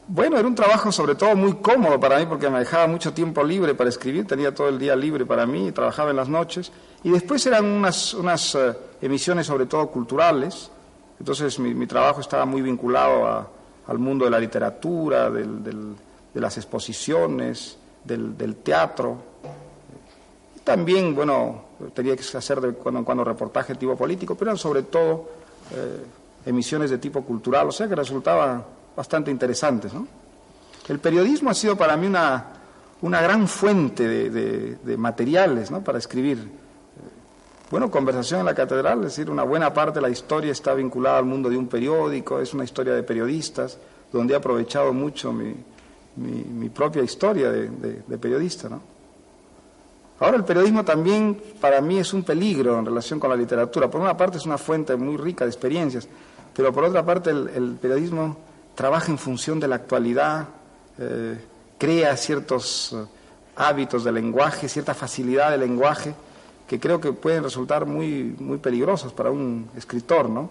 Bueno, era un trabajo sobre todo muy cómodo para mí porque me dejaba mucho tiempo libre para escribir, tenía todo el día libre para mí, trabajaba en las noches y después eran unas, unas eh, emisiones sobre todo culturales, entonces mi, mi trabajo estaba muy vinculado a- al mundo de la literatura, del- del- de las exposiciones, del, del teatro. Y también, bueno, tenía que hacer de cuando en cuando reportaje tipo político, pero eran sobre todo eh, emisiones de tipo cultural, o sea que resultaban bastante interesantes. ¿no? El periodismo ha sido para mí una, una gran fuente de, de- materiales ¿no? para escribir. Bueno, conversación en la catedral, es decir, una buena parte de la historia está vinculada al mundo de un periódico, es una historia de periodistas, donde he aprovechado mucho mi, mi- mi propia historia de- de periodista. ¿no? Ahora el periodismo también para mí es un peligro en relación con la literatura. Por una parte es una fuente muy rica de experiencias, pero por otra parte el, el periodismo trabaja en función de la actualidad, eh, crea ciertos eh, hábitos de lenguaje, cierta facilidad de lenguaje que creo que pueden resultar muy, muy peligrosos para un escritor, ¿no?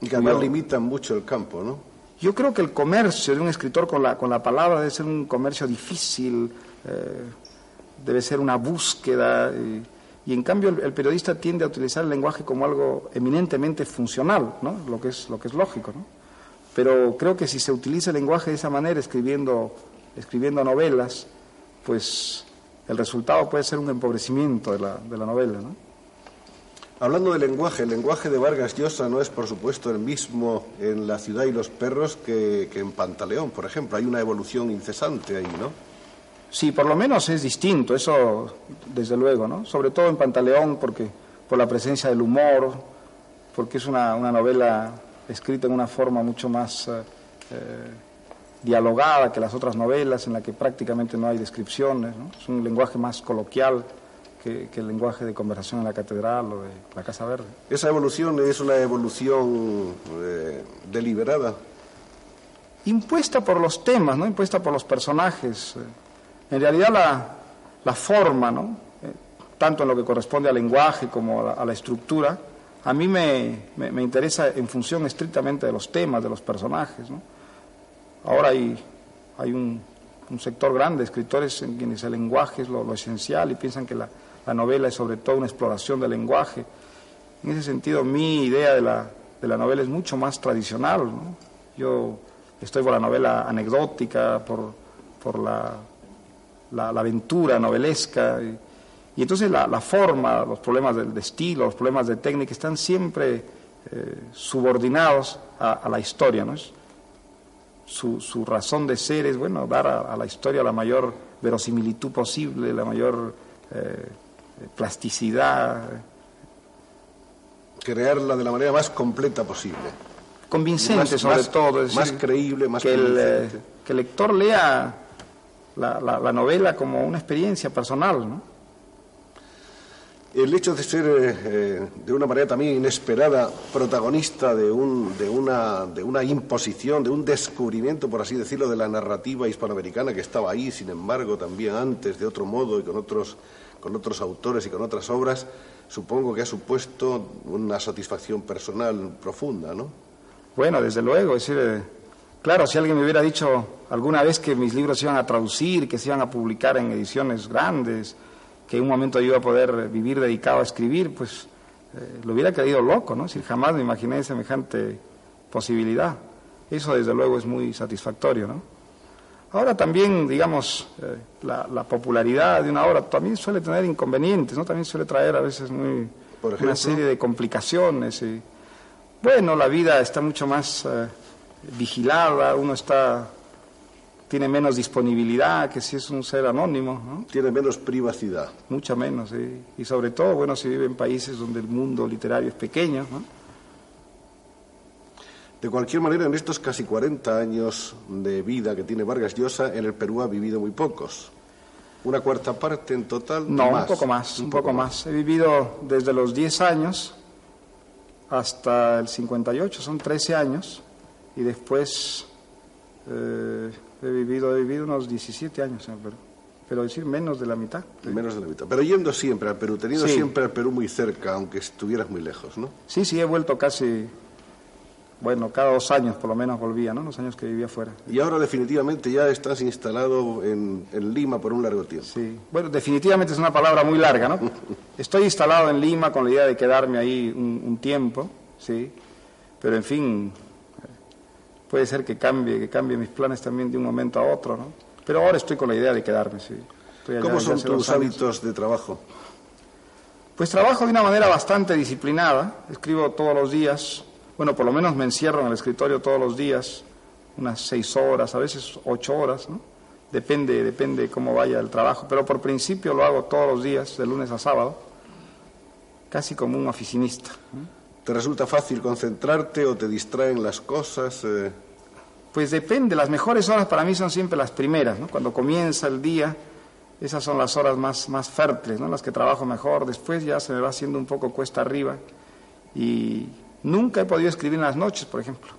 Y que además limitan mucho el campo, ¿no? Yo creo que el comercio de un escritor con la, con la palabra debe ser un comercio difícil, eh, debe ser una búsqueda, eh, y en cambio el, el periodista tiende a utilizar el lenguaje como algo eminentemente funcional, ¿no? lo, que es, lo que es lógico. ¿no? Pero creo que si se utiliza el lenguaje de esa manera, escribiendo, escribiendo novelas, pues el resultado puede ser un empobrecimiento de la, de la novela. ¿no? Hablando de lenguaje, el lenguaje de Vargas Llosa no es, por supuesto, el mismo en La ciudad y los perros que, que en Pantaleón, por ejemplo. Hay una evolución incesante ahí, ¿no? Sí, por lo menos es distinto, eso desde luego, ¿no? Sobre todo en Pantaleón, porque por la presencia del humor, porque es una, una novela escrita en una forma mucho más eh, eh, dialogada que las otras novelas, en la que prácticamente no hay descripciones, ¿no? Es un lenguaje más coloquial que, que el lenguaje de conversación en la catedral o de la Casa Verde. Esa evolución es una evolución eh, deliberada. impuesta por los temas, ¿no? impuesta por los personajes. En realidad la, la forma, ¿no? Eh, tanto en lo que corresponde al lenguaje como a la, a estructura, a mí me, me- me interesa en función estrictamente de los temas, de los personajes. ¿no? Ahora hay, hay un, un sector grande de escritores en quienes el lenguaje es lo, lo esencial y piensan que la, la novela es sobre todo una exploración del lenguaje. En ese sentido, mi idea de la, de la novela es mucho más tradicional. ¿no? Yo estoy por la novela anecdótica, por, por la, la, la aventura novelesca. Y, y entonces la, la forma, los problemas de, de estilo, los problemas de técnica están siempre eh, subordinados a, a la historia. ¿no? Es- su, su razón de ser es, bueno, dar a, a la historia la mayor verosimilitud posible, la mayor eh, plasticidad. crearla de la manera más completa posible. Convincente Más- sobre más- todo. es más creíble, más que el, eh, que el lector lea la, la- la novela como una experiencia personal, ¿no? El hecho de ser eh, eh, de una manera también inesperada protagonista de, un, de, una, de una imposición, de un descubrimiento, por así decirlo, de la narrativa hispanoamericana que estaba ahí, sin embargo, también antes, de otro modo y con otros, con otros autores y con otras obras, supongo que ha supuesto una satisfacción personal profunda, ¿no? Bueno, desde luego, es decir, eh, claro, si alguien me hubiera dicho alguna vez que mis libros se iban a traducir, que se iban a publicar en ediciones grandes, que en un momento yo iba a poder vivir dedicado a escribir, pues eh, lo hubiera creído loco, ¿no? Es decir, jamás me imaginé semejante posibilidad. Eso desde luego es muy satisfactorio, ¿no? Ahora también, digamos, eh, la, la popularidad de una obra también suele tener inconvenientes, ¿no? También suele traer a veces muy, Por ejemplo. una serie de complicaciones. Y, bueno, la vida está mucho más eh, vigilada, uno está tiene menos disponibilidad que si es un ser anónimo, ¿no? Tiene menos privacidad. Mucha menos, sí. Y sobre todo, bueno, si vive en países donde el mundo literario es pequeño, ¿no? De cualquier manera, en estos casi 40 años de vida que tiene Vargas Llosa, en el Perú ha vivido muy pocos. Una cuarta parte en total. No, más. un poco más, un poco más. He vivido desde los 10 años hasta el 58, son 13 años, y después eh, he vivido he vivido unos 17 años en el Perú, pero decir menos de la mitad. Menos de la mitad. Pero yendo siempre al Perú, teniendo Sí. siempre al Perú muy cerca, aunque estuvieras muy lejos, ¿no? Sí, sí, he vuelto casi, bueno, cada dos años por lo menos volvía, ¿no? Los años que vivía fuera. Y ahora definitivamente ya estás instalado en, en Lima por un largo tiempo. Sí, bueno, definitivamente es una palabra muy larga, ¿no? <laughs> Estoy instalado en Lima con la idea de quedarme ahí un, un tiempo, sí, pero en fin, puede ser que cambie, que cambie mis planes también de un momento a otro, ¿no? Pero ahora estoy con la idea de quedarme, sí. ¿Cómo son tus hábitos de trabajo? Pues trabajo de una manera bastante disciplinada, escribo todos los días, bueno, por lo menos me encierro en el escritorio todos los días, unas seis horas, a veces ocho horas, ¿no? Depende, depende cómo vaya el trabajo, pero por principio lo hago todos los días, de lunes a sábado, casi como un oficinista. ¿Te resulta fácil concentrarte o te distraen las cosas? eh? Pues depende, las mejores horas para mí son siempre las primeras, ¿no? Cuando comienza el día, esas son las horas más, más fértiles, ¿no? Las que trabajo mejor, después ya se me va haciendo un poco cuesta arriba y nunca he podido escribir en las noches, por ejemplo.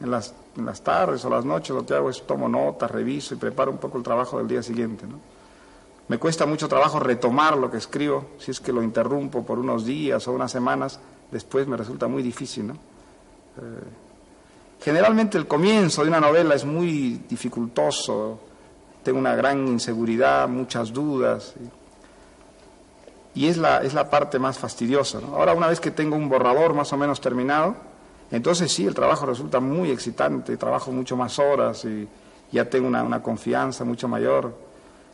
En las, en las tardes o las noches lo que hago es tomo notas, reviso y preparo un poco el trabajo del día siguiente, ¿no? Me cuesta mucho trabajo retomar lo que escribo, si es que lo interrumpo por unos días o unas semanas, después me resulta muy difícil, ¿no? Generalmente el comienzo de una novela es muy dificultoso, tengo una gran inseguridad, muchas dudas, y, es, la, es la parte más fastidiosa. Ahora, una vez que tengo un borrador más o menos terminado, entonces sí, el trabajo resulta muy excitante, trabajo mucho más horas y ya tengo una, una confianza mucho mayor.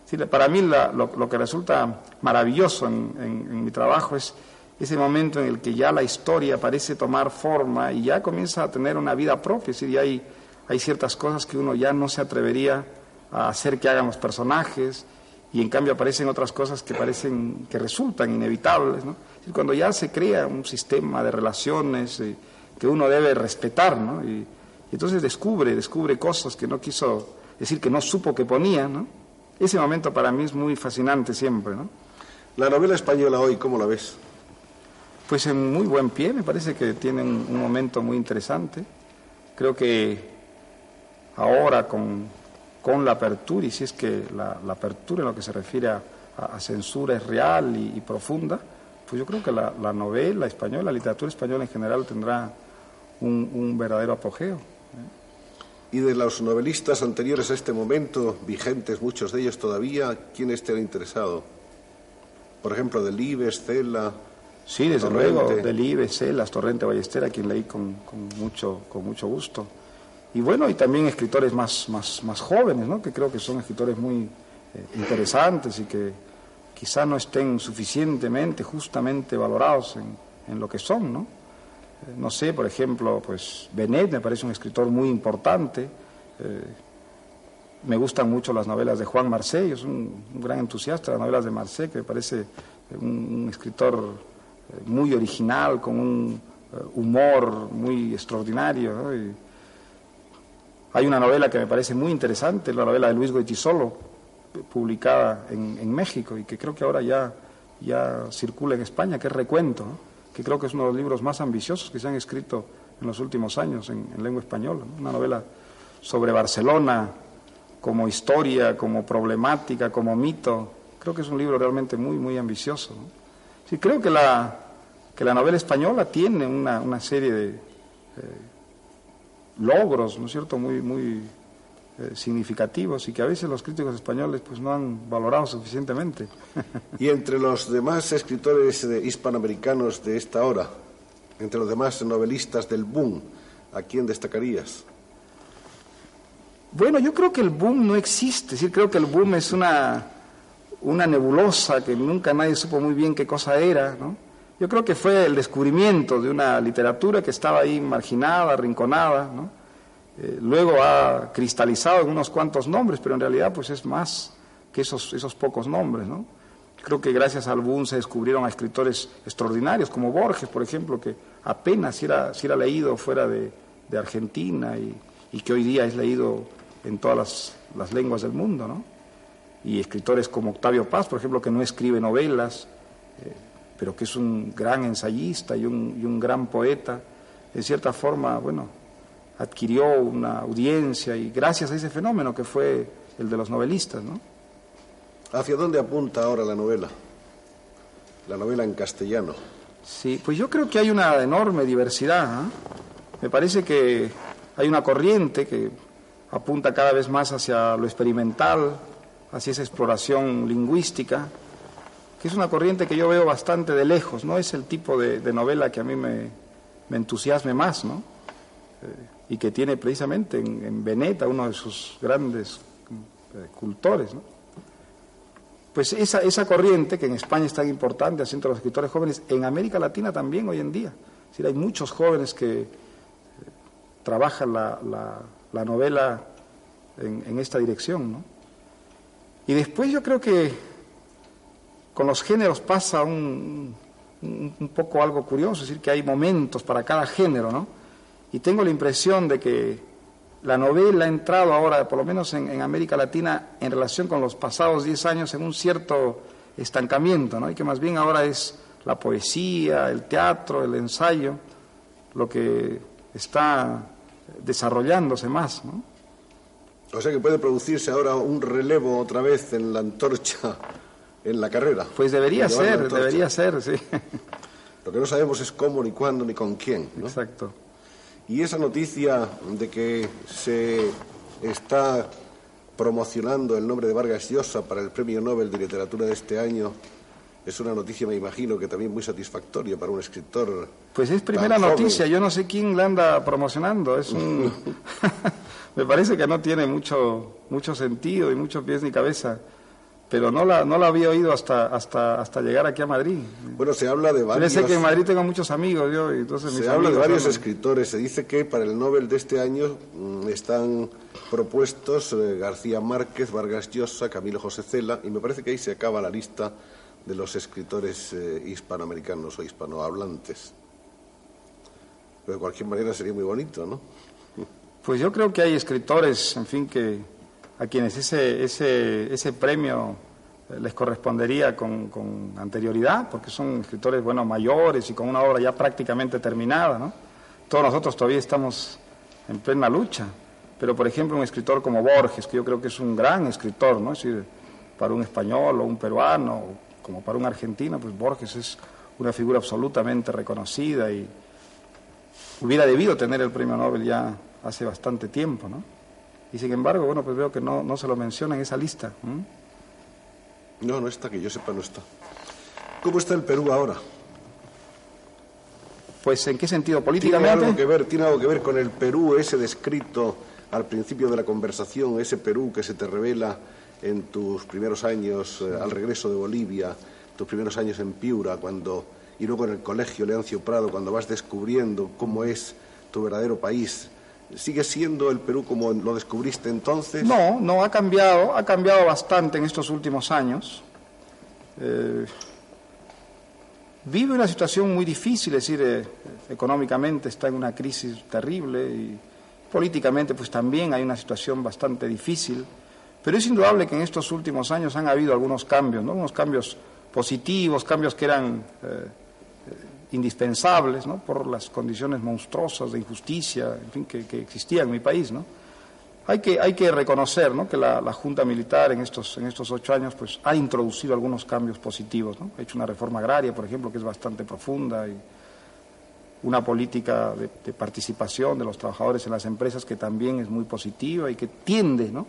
Sí, para mí lo, lo que resulta maravilloso en- en mi trabajo es ese momento en el que ya la historia parece tomar forma y ya comienza a tener una vida propia, es decir, hay, hay ciertas cosas que uno ya no se atrevería a hacer que hagan los personajes y en cambio aparecen otras cosas que parecen que resultan inevitables, ¿no? Cuando ya se crea un sistema de relaciones eh, que uno debe respetar, ¿no? Y, entonces descubre, descubre cosas que no quiso, decir, que no supo que ponía, ¿no? Ese momento para mí es muy fascinante siempre, ¿no? La novela española hoy, ¿cómo la ves? Pues en muy buen pie, me parece que tiene un, momento muy interesante. Creo que ahora con, con la apertura, y si es que la, apertura en lo que se refiere a, a- censura es real y, profunda, pues yo creo que la, la novela española, la literatura española en general tendrá un, un verdadero apogeo. Y de los novelistas anteriores a este momento, vigentes muchos de ellos todavía, ¿quiénes te han interesado? Por ejemplo, Delibes, Cela. Sí, desde Torrente. luego, Delibes, Celas, Torrente Ballester, a quien leí con, con mucho, con mucho gusto. Y bueno, y también escritores más, más, más jóvenes, ¿no? que creo que son escritores muy eh, interesantes y que quizá no estén suficientemente, justamente valorados en, en lo que son, ¿no? Eh, no sé, por ejemplo, pues Benet me parece un escritor muy importante. eh, me gustan mucho las novelas de Juan Marcé, yo soy un, un gran entusiasta de las novelas de Marcé, que me parece un, un escritor muy original, con un eh, humor muy extraordinario. hay una novela que me parece muy interesante, la novela de Luis Goitisolo, publicada en, en México y que creo que ahora ya, ya circula en España, que es Recuento, que creo que es uno de los libros más ambiciosos que se han escrito en los últimos años en, en lengua española. Una novela sobre Barcelona como historia, como problemática, como mito. Creo que es un libro realmente muy, muy ambicioso. Sí, creo que la, que la novela española tiene una, una serie de eh, logros, ¿no es cierto?, muy, muy eh, significativos y que a veces los críticos españoles pues no han valorado suficientemente. <laughs> Y entre los demás escritores de- hispanoamericanos de esta hora, entre los demás novelistas del boom, ¿a quién destacarías? Bueno, yo creo que el boom no existe, es decir, creo que el boom es una, una nebulosa que nunca nadie supo muy bien qué cosa era, ¿no? Yo creo que fue el descubrimiento de una literatura que estaba ahí marginada, arrinconada, ¿no? Eh, luego ha cristalizado en unos cuantos nombres, pero en realidad pues es más que esos, esos pocos nombres, ¿no? Creo que gracias al boom se descubrieron a escritores extraordinarios, como Borges, por ejemplo, que apenas si era, era leído fuera de, de Argentina y, y que hoy día es leído en todas las, las lenguas del mundo, ¿no? Y escritores como Octavio Paz, por ejemplo, que no escribe novelas, eh, pero que es un gran ensayista y un, y un gran poeta, en cierta forma, bueno, adquirió una audiencia y gracias a ese fenómeno que fue el de los novelistas, ¿no? ¿Hacia dónde apunta ahora la novela? La novela en castellano. Sí, pues yo creo que hay una enorme diversidad. ¿ah? Me parece que hay una corriente que apunta cada vez más hacia lo experimental, hacia esa exploración lingüística, que es una corriente que yo veo bastante de lejos, no es el tipo de, novela que a mí me, me entusiasme más, ¿no? Eh, y que tiene precisamente en, en Veneta uno de sus grandes eh, cultores, ¿no? Pues esa, esa corriente, que en España es tan importante, asiento a los escritores jóvenes, en América Latina también hoy en día. Es decir, hay muchos jóvenes que eh, trabajan la, la- la novela en, en esta dirección. ¿no? Y después yo creo que con los géneros pasa un, un- poco algo curioso, es decir, que hay momentos para cada género, ¿no? Y tengo la impresión de que la novela ha entrado ahora, por lo menos en, en América Latina, en relación con los pasados 10 años, en un cierto estancamiento, ¿no? Y que más bien ahora es la poesía, el teatro, el ensayo, lo que está desarrollándose más, ¿no? O sea que puede producirse ahora un relevo otra vez en la antorcha, en la carrera. Pues debería ser, debería ser, sí. Lo que no sabemos es cómo, ni cuándo, ni con quién. ¿no? Exacto. Y esa noticia de que se está promocionando el nombre de Vargas Llosa para el Premio Nobel de Literatura de este año es una noticia, me imagino, que también muy satisfactoria para un escritor. Pues es primera noticia, yo no sé quién la anda promocionando, es un... <laughs> Me parece que no tiene mucho, mucho sentido y muchos pies ni cabeza, pero no la, no la había oído hasta, hasta, hasta llegar aquí a Madrid. Bueno, se habla de varios, sé que en Madrid tengo muchos amigos, yo, y entonces mis se habla de varios hablan. escritores. Se dice que para el Nobel de este año mm, están propuestos eh, García Márquez, Vargas Llosa, Camilo José Cela, y me parece que ahí se acaba la lista de los escritores eh, hispanoamericanos o hispanohablantes. Pero de cualquier manera sería muy bonito, ¿no? Pues yo creo que hay escritores, en fin, que a quienes ese, ese, ese premio les correspondería con, anterioridad, porque son escritores, bueno, mayores y con una obra ya prácticamente terminada, ¿no? Todos nosotros todavía estamos en plena lucha, pero por ejemplo un escritor como Borges, que yo creo que es un gran escritor, ¿no? Es decir, para un español o un peruano, como para un argentino, pues Borges es una figura absolutamente reconocida y, hubiera debido tener el premio Nobel ya hace bastante tiempo, ¿no? Y sin embargo, bueno, pues veo que no, no se lo menciona en esa lista. No, no está, que yo sepa, no está. ¿Cómo está el Perú ahora? Pues, ¿en qué sentido? ¿Tiene Políticamente. algo, que ver, ¿Tiene algo que ver con el Perú, ese descrito al principio de la conversación, ese Perú que se te revela en tus primeros años eh, al regreso de Bolivia, tus primeros años en Piura, cuando y luego en el colegio Leoncio Prado, cuando vas descubriendo cómo es tu verdadero país? ¿Sigue siendo el Perú como lo descubriste entonces? No, no, ha cambiado, ha cambiado bastante en estos últimos años. Eh, vive una situación muy difícil, es decir, eh, económicamente está en una crisis terrible y políticamente pues también hay una situación bastante difícil, pero es indudable que en estos últimos años han habido algunos cambios, ¿no? unos cambios positivos, cambios que eran eh, indispensables ¿no? por las condiciones monstruosas de injusticia que, que existían en mi país. Hay que, reconocer ¿no? que la, Junta Militar en estos, ocho años pues, ha introducido algunos cambios positivos. Ha hecho una reforma agraria, por ejemplo, que es bastante profunda, y una política de, participación de los trabajadores en las empresas que también es muy positiva y que tiende, ¿no?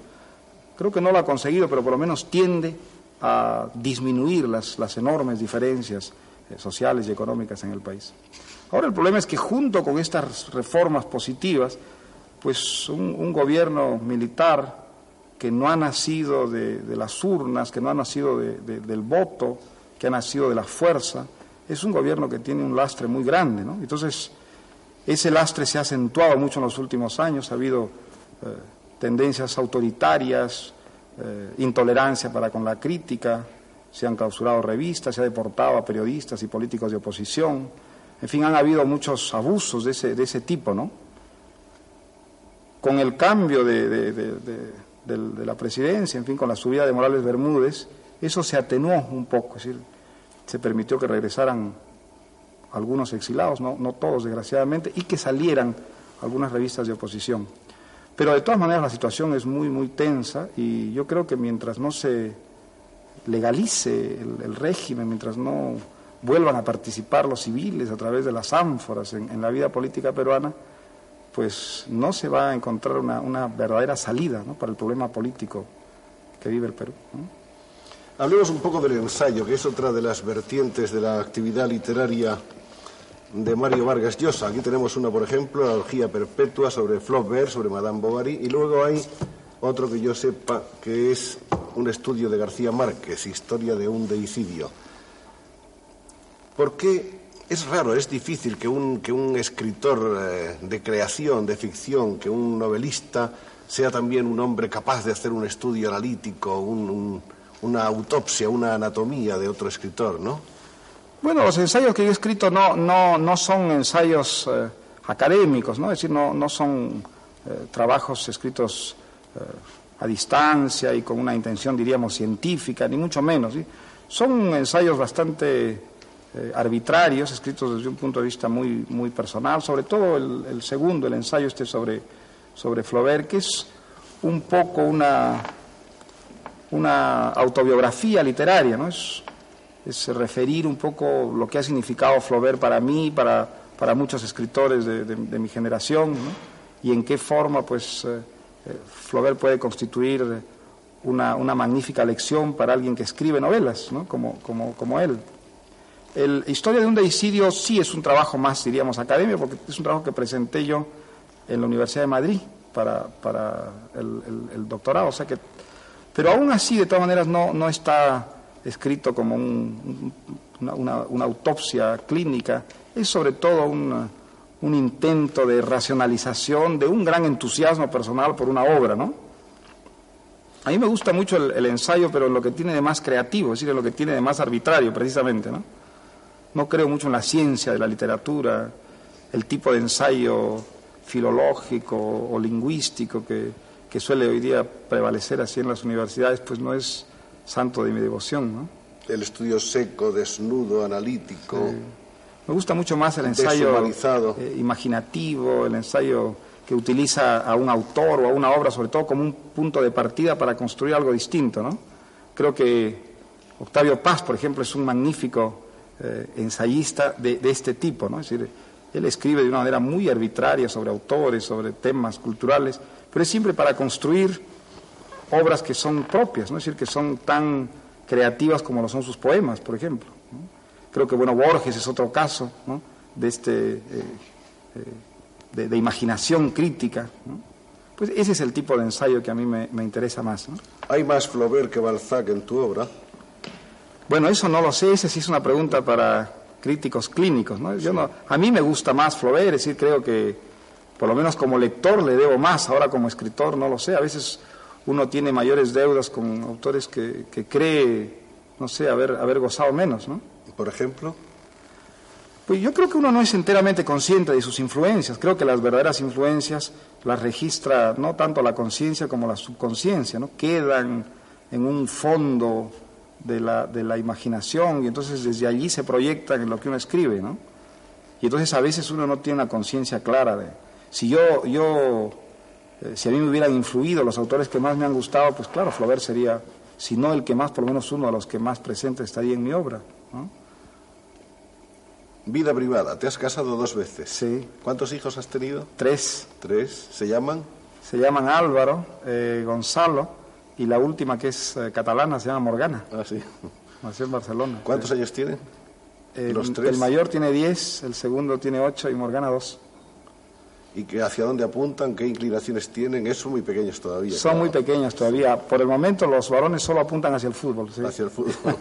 creo que no lo ha conseguido, pero por lo menos tiende a disminuir las, enormes diferencias sociales y económicas en el país. Ahora el problema es que junto con estas reformas positivas, pues un, gobierno militar que no ha nacido de, las urnas, que no ha nacido de, del voto, que ha nacido de la fuerza, es un gobierno que tiene un lastre muy grande. ¿no? Entonces, ese lastre se ha acentuado mucho en los últimos años, ha habido eh, tendencias autoritarias, eh, intolerancia para con la crítica, se han clausurado revistas, se ha deportado a periodistas y políticos de oposición, en fin, han habido muchos abusos de ese, de ese tipo, ¿no? con el cambio de, de, de, la presidencia, en fin, con la subida de Morales Bermúdez, eso se atenuó un poco, es decir, se permitió que regresaran algunos exilados, no, no todos desgraciadamente, y que salieran algunas revistas de oposición. Pero de todas maneras la situación es muy, muy tensa y yo creo que mientras no se legalice el, régimen, mientras no vuelvan a participar los civiles a través de las ánforas en, la vida política peruana, pues no se va a encontrar una, verdadera salida para el problema político que vive el Perú. Hablemos un poco del ensayo, que es otra de las vertientes de la actividad literaria de Mario Vargas Llosa. Aquí tenemos una, por ejemplo, la orgía perpetua sobre Flaubert, sobre Madame Bovary, y luego hay otro que yo sepa que es un estudio de García Márquez, Historia de un deicidio. ¿Por qué es raro, es difícil que un, que un escritor eh, de creación, de ficción, que un novelista sea también un hombre capaz de hacer un estudio analítico, un, un, una autopsia, una anatomía de otro escritor, ¿no? Bueno, los ensayos que he escrito no, no, no son ensayos eh, académicos, ¿no? es decir, no, no son eh, trabajos escritos a distancia y con una intención, diríamos, científica, ni mucho menos. ¿sí? Son ensayos bastante eh, arbitrarios, escritos desde un punto de vista muy, muy personal, sobre todo el, el, segundo, el ensayo este sobre, sobre Flaubert, que es un poco una, una autobiografía literaria, ¿no? Es, es referir un poco lo que ha significado Flaubert para mí, para, para muchos escritores de, de, de mi generación, ¿no? y en qué forma pues, eh, Flaubert puede constituir una, una, magnífica lección para alguien que escribe novelas, ¿no? como, él. El Historia de un deicidio sí es un trabajo más, diríamos, académico, porque es un trabajo que presenté yo en la Universidad de Madrid para, el, doctorado. O sea que, pero aún así, de todas maneras, no, está escrito como un, una, una, una, autopsia clínica. Es sobre todo un, un, intento de racionalización, de un gran entusiasmo personal por una obra, ¿no? A mí me gusta mucho el, el ensayo, pero en lo que tiene de más creativo, es decir, en lo que tiene de más arbitrario, precisamente, ¿no? No creo mucho en la ciencia de la literatura, el tipo de ensayo filológico o lingüístico que, que suele hoy día prevalecer así en las universidades, pues no es santo de mi devoción. ¿no? El estudio seco, desnudo, analítico. Sí. Me gusta mucho más el ensayo eh, imaginativo, el ensayo que utiliza a un autor o a una obra, sobre todo como un punto de partida para construir algo distinto. ¿no? Creo que Octavio Paz, por ejemplo, es un magnífico eh, ensayista de, de, este tipo, ¿no? Es decir, él escribe de una manera muy arbitraria sobre autores, sobre temas culturales, pero es siempre para construir obras que son propias, ¿no? Es decir, que son tan creativas como lo son sus poemas, por ejemplo. Creo que, bueno, Borges es otro caso, ¿no? De este... Eh, eh, de, de, imaginación crítica, ¿no? Pues ese es el tipo de ensayo que a mí me, me interesa más. ¿no? ¿Hay más Flaubert que Balzac en tu obra? Bueno, eso no lo sé, esa sí es una pregunta para críticos clínicos. ¿no? Yo no, a mí me gusta más Flaubert, es decir, creo que por lo menos como lector le debo más, ahora como escritor no lo sé, a veces uno tiene mayores deudas con autores que, que cree, no sé, haber, haber gozado menos. ¿no? Por ejemplo. Pues yo creo que uno no es enteramente consciente de sus influencias. Creo que las verdaderas influencias las registra no tanto la conciencia como la subconsciencia, ¿no? Quedan en un fondo de la, de la imaginación y entonces desde allí se proyectan en lo que uno escribe, ¿no? Y entonces a veces uno no tiene una conciencia clara de... Si yo, yo eh, si a mí me hubieran influido los autores que más me han gustado, pues claro, Flaubert sería, si no el que más, por lo menos uno de los que más presentes estaría en mi obra. ¿no? Vida privada, te has casado dos veces. Sí. ¿Cuántos hijos has tenido? Tres. Tres. ¿Se llaman? Se llaman Álvaro, eh, Gonzalo y la última que es eh, catalana se llama Morgana. Ah, sí. Nació en Barcelona. ¿Cuántos años tienen? El, los tres? el mayor tiene 10, el segundo tiene 8 y Morgana 2. ¿Y que hacia dónde apuntan? ¿Qué inclinaciones tienen? Eso muy pequeños todavía. Son claro. muy pequeños todavía. Por el momento los varones solo apuntan hacia el fútbol. sí. Hacia el fútbol. <laughs>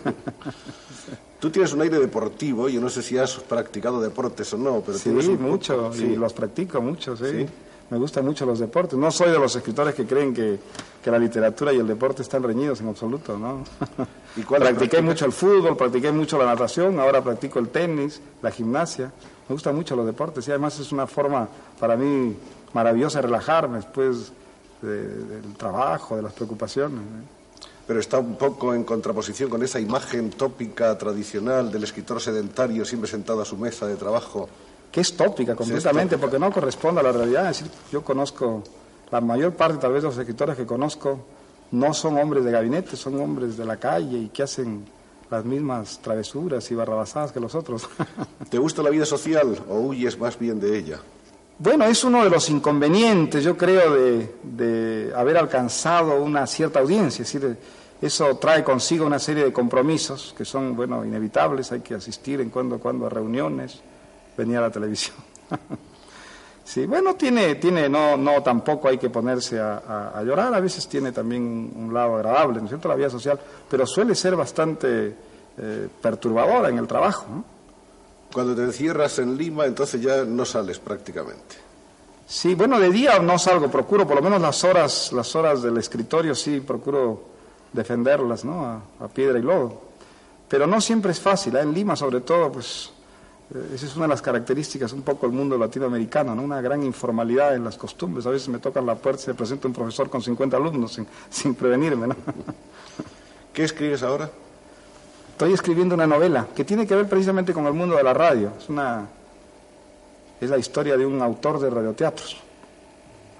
Tú tienes un aire deportivo, yo no sé si has practicado deportes o no, pero Sí, tienes un mucho, sí. y los practico mucho, sí. Sí. Me gustan mucho los deportes. No soy de los escritores que creen que, que la literatura y el deporte están reñidos en absoluto, ¿no? ¿Y cuál practiqué mucho el fútbol, practiqué mucho la natación, ahora practico el tenis, la gimnasia. Me gustan mucho los deportes y además es una forma para mí maravillosa de relajarme después de- del trabajo, de las preocupaciones. ¿eh? Pero está un poco en contraposición con esa imagen tópica tradicional del escritor sedentario siempre sentado a su mesa de trabajo. que es tópica completamente, tópica. porque no corresponde a la realidad. Es decir, yo conozco, la mayor parte tal vez de los escritores que conozco no son hombres de gabinete, son hombres de la calle y que hacen las mismas travesuras y barrabasadas que los otros. <laughs> ¿Te gusta la vida social o huyes más bien de ella? Bueno, es uno de los inconvenientes, yo creo, de, de haber alcanzado una cierta audiencia. Es decir, eso trae consigo una serie de compromisos que son, bueno, inevitables. Hay que asistir en cuando cuando a reuniones, venir a la televisión. <laughs> Sí, bueno, tiene, tiene no, no tampoco hay que ponerse a, a- a llorar, a veces tiene también un lado agradable, ¿no es cierto?, la vida social, pero suele ser bastante eh, perturbadora en el trabajo, ¿no? Cuando te encierras en Lima, entonces ya no sales prácticamente. Sí, bueno, de día no salgo, procuro por lo menos las horas, las horas del escritorio sí procuro defenderlas, ¿no? A, a piedra y lodo. Pero no siempre es fácil, ¿eh? en Lima sobre todo, pues eh, esa es una de las características un poco del mundo latinoamericano, ¿no? Una gran informalidad en las costumbres. A veces me tocan la puerta y se presenta un profesor con 50 alumnos sin, <laughs> sin prevenirme, ¿no? ¿Qué escribes ahora? Estoy escribiendo una novela que tiene que ver precisamente con el mundo de la radio. Es una es la historia de un autor de radioteatros.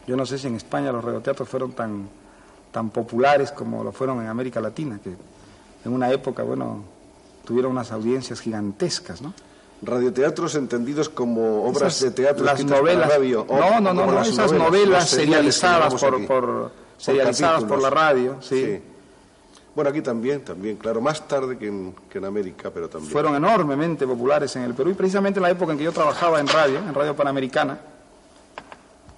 Yo no sé si en España los radioteatros fueron tan tan populares como lo fueron en América Latina, que en una época, bueno, tuvieron unas audiencias gigantescas, ¿no? Radioteatros entendidos como obras Esas- de teatro las novelas. radio. no, no, no, esas novelas, novelas serializadas por, por serializadas por la radio, sí. Bueno, aquí también, también, claro, más tarde que en, América, pero también. fueron enormemente populares en el Perú y precisamente en la época en que yo trabajaba en radio, en Radio Panamericana,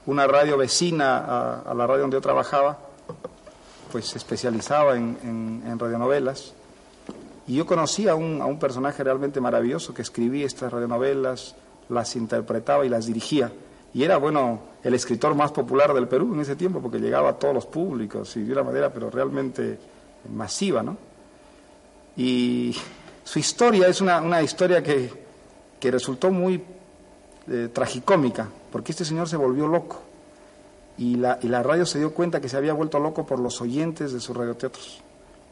una radio vecina a, la radio donde yo trabajaba, pues se especializaba en, en- radionovelas y yo conocí a un, a un personaje realmente maravilloso que escribía estas radionovelas, las interpretaba y las dirigía. Y era, bueno, el escritor más popular del Perú en ese tiempo, porque llegaba a todos los públicos y de una manera, pero realmente masiva, ¿no? Y su historia es una, una historia que, que resultó muy eh, tragicómica, porque este señor se volvió loco. Y la, y la radio se dio cuenta que se había vuelto loco por los oyentes de sus radioteatros,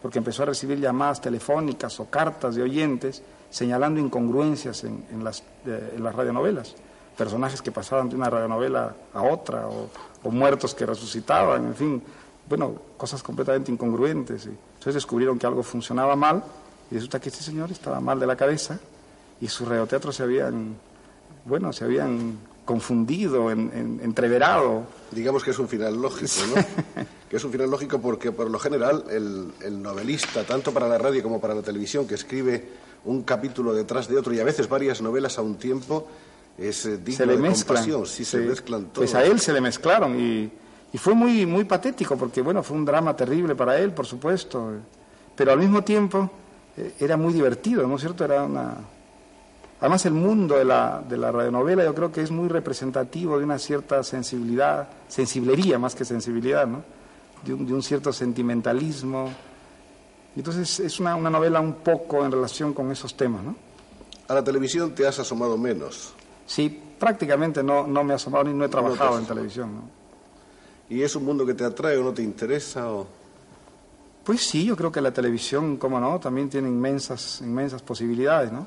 porque empezó a recibir llamadas telefónicas o cartas de oyentes señalando incongruencias en, en las, eh, en las radionovelas. Personajes que pasaban de una radionovela a otra, o, o muertos que resucitaban, en fin, bueno, cosas completamente incongruentes. y entonces descubrieron que algo funcionaba mal, y resulta que este señor estaba mal de la cabeza, y sus radioteatros se habían, bueno, se habían confundido, en- en- entreverado, Digamos que es un final lógico, ¿no? <laughs> que es un final lógico porque por lo general el, el novelista, tanto para la radio como para la televisión, que escribe un capítulo detrás de otro y a veces varias novelas a un tiempo, es eh, digno se le de mezclan. compasión. Sí, se mezclan todos. Pues a él se le mezclaron y, y fue muy, muy patético porque, bueno, fue un drama terrible para él, por supuesto, eh, pero al mismo tiempo eh, era muy divertido, ¿no es cierto? Era una... Además, el mundo de la, de la radionovela yo creo que es muy representativo de una cierta sensibilidad, sensiblería más que sensibilidad, ¿no? De un, de un cierto sentimentalismo. Entonces, es una, una novela un poco en relación con esos temas, ¿no? A la televisión te has asomado menos. Sí, prácticamente no, no me he asomado ni no he trabajado en televisión. ¿no? ¿Y es un mundo que te atrae o no te interesa? O... Pues sí, yo creo que la televisión, cómo no, también tiene inmensas, inmensas posibilidades, ¿no?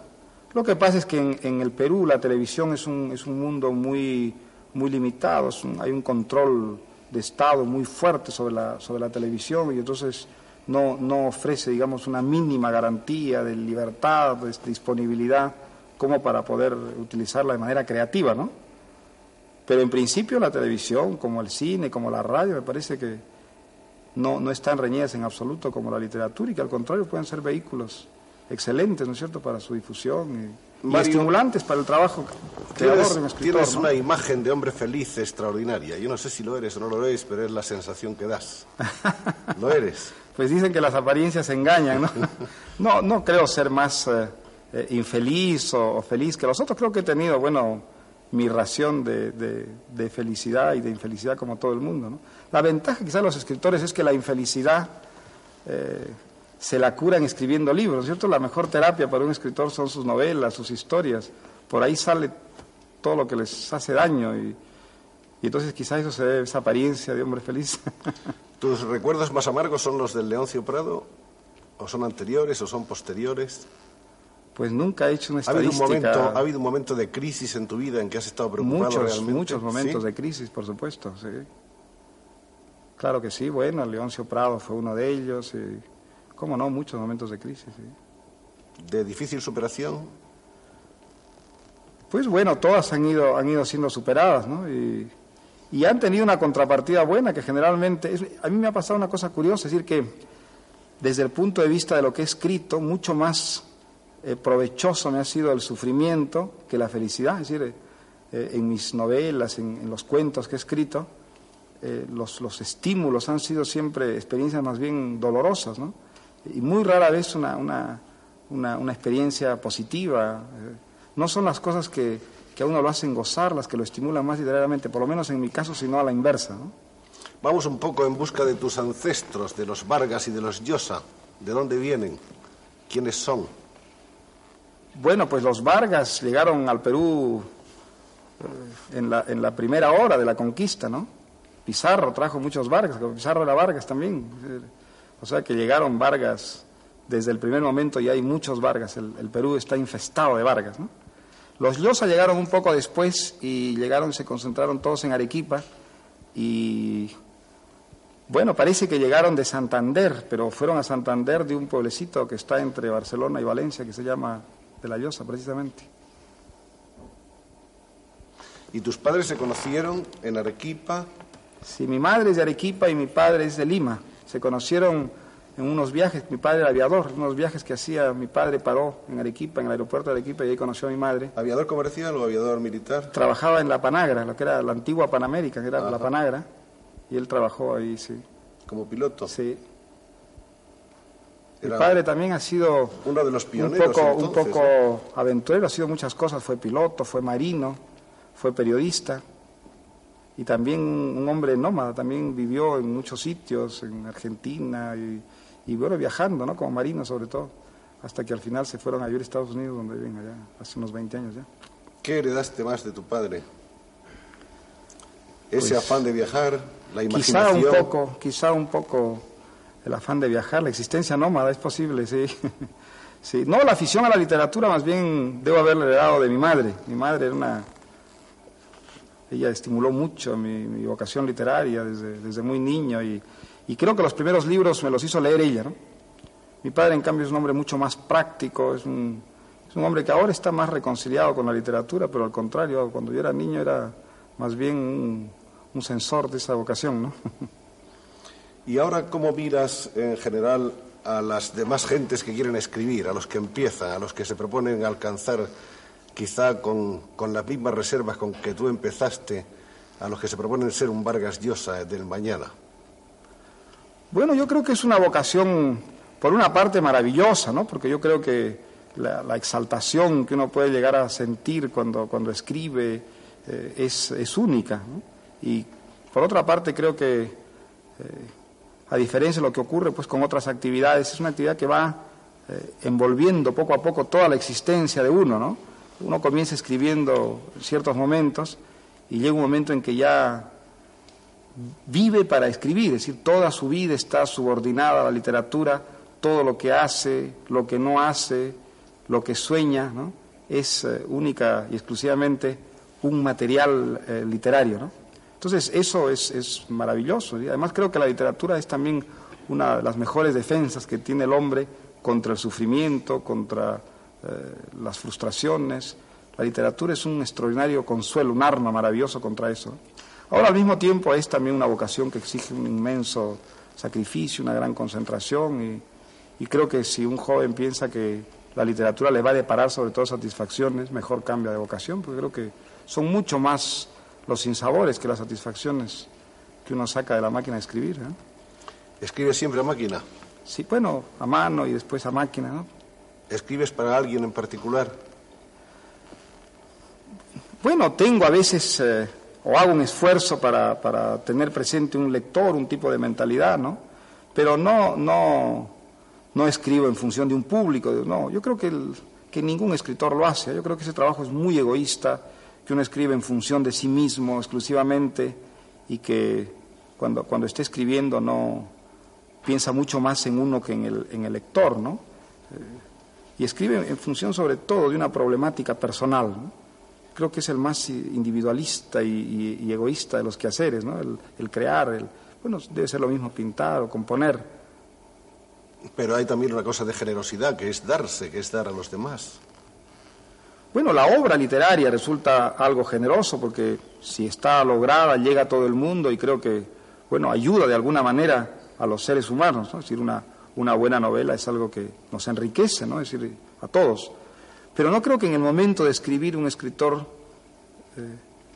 Lo que pasa es que en, en el Perú la televisión es un, es un mundo muy, muy limitado, un- hay un control de Estado muy fuerte sobre la, sobre la televisión y entonces no, no ofrece, digamos, una mínima garantía de libertad, de disponibilidad, como para poder utilizarla de manera creativa, ¿no? Pero en principio la televisión, como el cine, como la radio, me parece que no, no están reñidas en absoluto como la literatura y que al contrario pueden ser vehículos excelentes, ¿no es cierto?, para su difusión y, y Mario, estimulantes para el trabajo Tienes, de un escritor. tienes ¿no? una imagen de hombre feliz extraordinaria. Yo no sé si lo eres o no lo eres, pero es la sensación que das. <laughs> Lo eres. Pues dicen que las apariencias engañan, ¿no? <laughs> No, no creo ser más eh, eh, infeliz o, o feliz que los otros. Creo que he tenido, bueno, mi ración de, de- felicidad y de infelicidad como todo el mundo. La ventaja quizás de los escritores es que la infelicidad eh, se la curan escribiendo libros, ¿cierto? La mejor terapia para un escritor son sus novelas, sus historias. Por ahí sale todo lo que les hace daño y, entonces quizás eso se debe esa apariencia de hombre feliz. <laughs> ¿Tus recuerdos más amargos son los del Leoncio Prado? ¿O son anteriores o son posteriores? Pues nunca he hecho una ¿Ha habido, un estadística. momento, ¿Ha habido un momento de crisis en tu vida en que has estado preocupado muchos, realmente? muchos momentos ¿Sí? de crisis, por supuesto, sí. Claro que sí, bueno, Leoncio Prado fue uno de ellos, y, cómo no, muchos momentos de crisis, sí. ¿De difícil superación? Pues bueno, todas han ido, han ido siendo superadas, ¿no? Y, y han tenido una contrapartida buena que generalmente, es- a mí me ha pasado una cosa curiosa, es decir, que desde el punto de vista de lo que he escrito, mucho más eh, provechoso me ha sido el sufrimiento que la felicidad, es decir, eh, en mis novelas, en, los cuentos que he escrito, eh, los, los estímulos han sido siempre experiencias más bien dolorosas, ¿no? Y muy rara vez una, una, una, una experiencia positiva. No son las cosas que, que a uno lo hacen gozar las que lo estimulan más literariamente, por lo menos en mi caso, sino a la inversa. Vamos un poco en busca de tus ancestros, de los Vargas y de los Llosa. ¿De dónde vienen? ¿Quiénes son? Bueno, pues los Vargas llegaron al Perú eh, en la, en la primera hora de la conquista, ¿no? Pizarro trajo muchos Vargas, Pizarro era Vargas también. eh, O sea que llegaron Vargas desde el primer momento y hay muchos Vargas. El, Perú está infestado de Vargas, ¿no? Los Llosa llegaron un poco después y llegaron, se concentraron todos en Arequipa y bueno, parece que llegaron de Santander, pero fueron a Santander de un pueblecito que está entre Barcelona y Valencia, que se llama de la Llosa, precisamente. ¿Y tus padres se conocieron en Arequipa? Sí, mi madre es de Arequipa y mi padre es de Lima. Se conocieron en unos viajes, mi padre era aviador, unos viajes que hacía, mi padre paró en Arequipa, en el aeropuerto de Arequipa, y ahí conoció a mi madre. ¿Aviador comercial o aviador militar? Trabajaba en la Panagra, lo que era la antigua Panamérica, que era la Panagra, y él trabajó ahí, sí. Como piloto. sí. Era padre también ha sido uno de los un pioneros. poco, un poco ¿no? aventurero, ha sido muchas cosas, fue piloto, fue marino, fue periodista y también un hombre nómada, también vivió en muchos sitios, en Argentina y, y bueno, viajando, ¿no? Como marino sobre todo, hasta que al final se fueron a vivir a Estados Unidos, donde viven allá, hace unos 20 años ya. ¿Qué heredaste más de tu padre? Ese Pues, afán de viajar, la Quizá imaginación. un poco, quizá un poco el afán de viajar, la existencia nómada, es posible, sí. <laughs> sí. No, la afición a la literatura más bien debo haberle heredado de mi madre. Mi madre era una... Ella estimuló mucho mi, vocación literaria desde, desde muy niño y, creo que los primeros libros me los hizo leer ella, ¿no? Mi padre, en cambio, es un hombre mucho más práctico, es un, es un hombre que ahora está más reconciliado con la literatura, pero al contrario, cuando yo era niño era más bien un, un censor de esa vocación, ¿no? <laughs> ¿Y ahora cómo miras en general a las demás gentes que quieren escribir, a los que empiezan, a los que se proponen alcanzar quizá con, con las mismas reservas con que tú empezaste, a los que se proponen ser un Vargas Llosa del mañana? Bueno, yo creo que es una vocación, por una parte, maravillosa, ¿no? Porque yo creo que la, exaltación que uno puede llegar a sentir cuando, cuando escribe eh, es, es única. Y por otra parte, creo que, eh, a diferencia de lo que ocurre pues, con otras actividades, es una actividad que va eh, envolviendo poco a poco toda la existencia de uno, ¿no? Uno comienza escribiendo en ciertos momentos y llega un momento en que ya vive para escribir, es decir, toda su vida está subordinada a la literatura, todo lo que hace, lo que no hace, lo que sueña, ¿no? es eh, única y exclusivamente un material eh, literario. ¿no? Entonces, eso es, es maravilloso. Y además creo que la literatura es también una de las mejores defensas que tiene el hombre contra el sufrimiento, contra eh, las frustraciones. La literatura es un extraordinario consuelo, un arma maravilloso contra eso. Ahora, al mismo tiempo, es también una vocación que exige un inmenso sacrificio, una gran concentración y, y creo que si un joven piensa que la literatura le va a deparar sobre todo satisfacciones, mejor cambia de vocación, porque creo que son mucho más los sinsabores que las satisfacciones que uno saca de la máquina de escribir. ¿eh? ¿Escribes siempre a máquina? Sí, bueno, a mano y después a máquina. ¿no? ¿Escribes para alguien en particular? Bueno, tengo a veces, eh, o hago un esfuerzo para, para, tener presente un lector, un tipo de mentalidad, ¿no? Pero no, no, no escribo en función de un público, no, yo creo que, el, que ningún escritor lo hace, yo creo que ese trabajo es muy egoísta, que uno escribe en función de sí mismo exclusivamente y que cuando, cuando esté escribiendo no piensa mucho más en uno que en el, en el lector, ¿no? Eh, y escribe en función sobre todo de una problemática personal. Creo que es el más individualista y egoísta de los quehaceres, ¿no? El, el crear, el, bueno, debe ser lo mismo pintar o componer. Pero hay también una cosa de generosidad, que es darse, que es dar a los demás. Bueno, la obra literaria resulta algo generoso porque si está lograda llega a todo el mundo y creo que, bueno, ayuda de alguna manera a los seres humanos, ¿no? Es decir, una, una buena novela es algo que nos enriquece, ¿no? Es decir, a todos. Pero no creo que en el momento de escribir un escritor eh,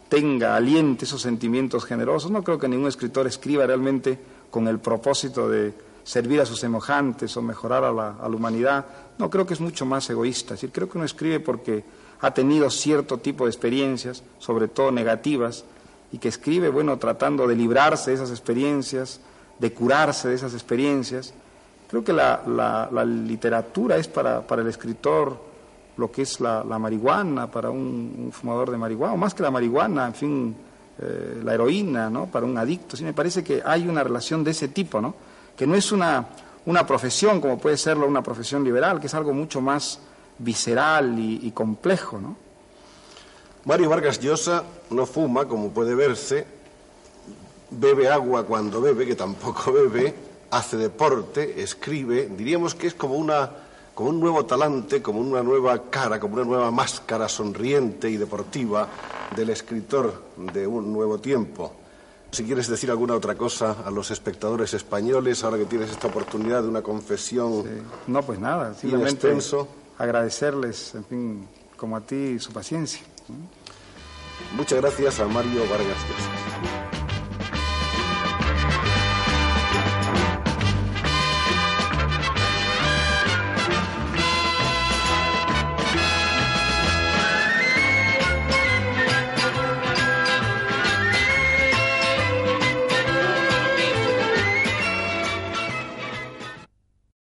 tenga, aliente esos sentimientos generosos. No creo que ningún escritor escriba realmente con el propósito de servir a sus semejantes o mejorar a la, a la humanidad. No, creo que es mucho más egoísta. Es decir, creo que uno escribe porque ha tenido cierto tipo de experiencias, sobre todo negativas, y que escribe, bueno, tratando de librarse de esas experiencias, de curarse de esas experiencias. Creo que la, literatura es para, para, el escritor lo que es la, marihuana, para un, un, fumador de marihuana, o más que la marihuana, en fin, eh, la heroína, ¿no? Para un adicto. Sí, me parece que hay una relación de ese tipo, ¿no? Que no es una, una profesión como puede serlo una profesión liberal, que es algo mucho más visceral y, y complejo, ¿no? Mario Vargas Llosa no fuma, como puede verse, bebe agua cuando bebe, que tampoco <laughs> bebe, hace deporte, escribe, diríamos que es como, una, como un nuevo talante, como una nueva cara, como una nueva máscara sonriente y deportiva del escritor de un nuevo tiempo. Si quieres decir alguna otra cosa a los espectadores españoles, ahora que tienes esta oportunidad de una confesión. Sí. No, pues nada, simplemente extenso. Agradecerles, en fin, como a ti, su paciencia. Muchas gracias a Mario Vargas.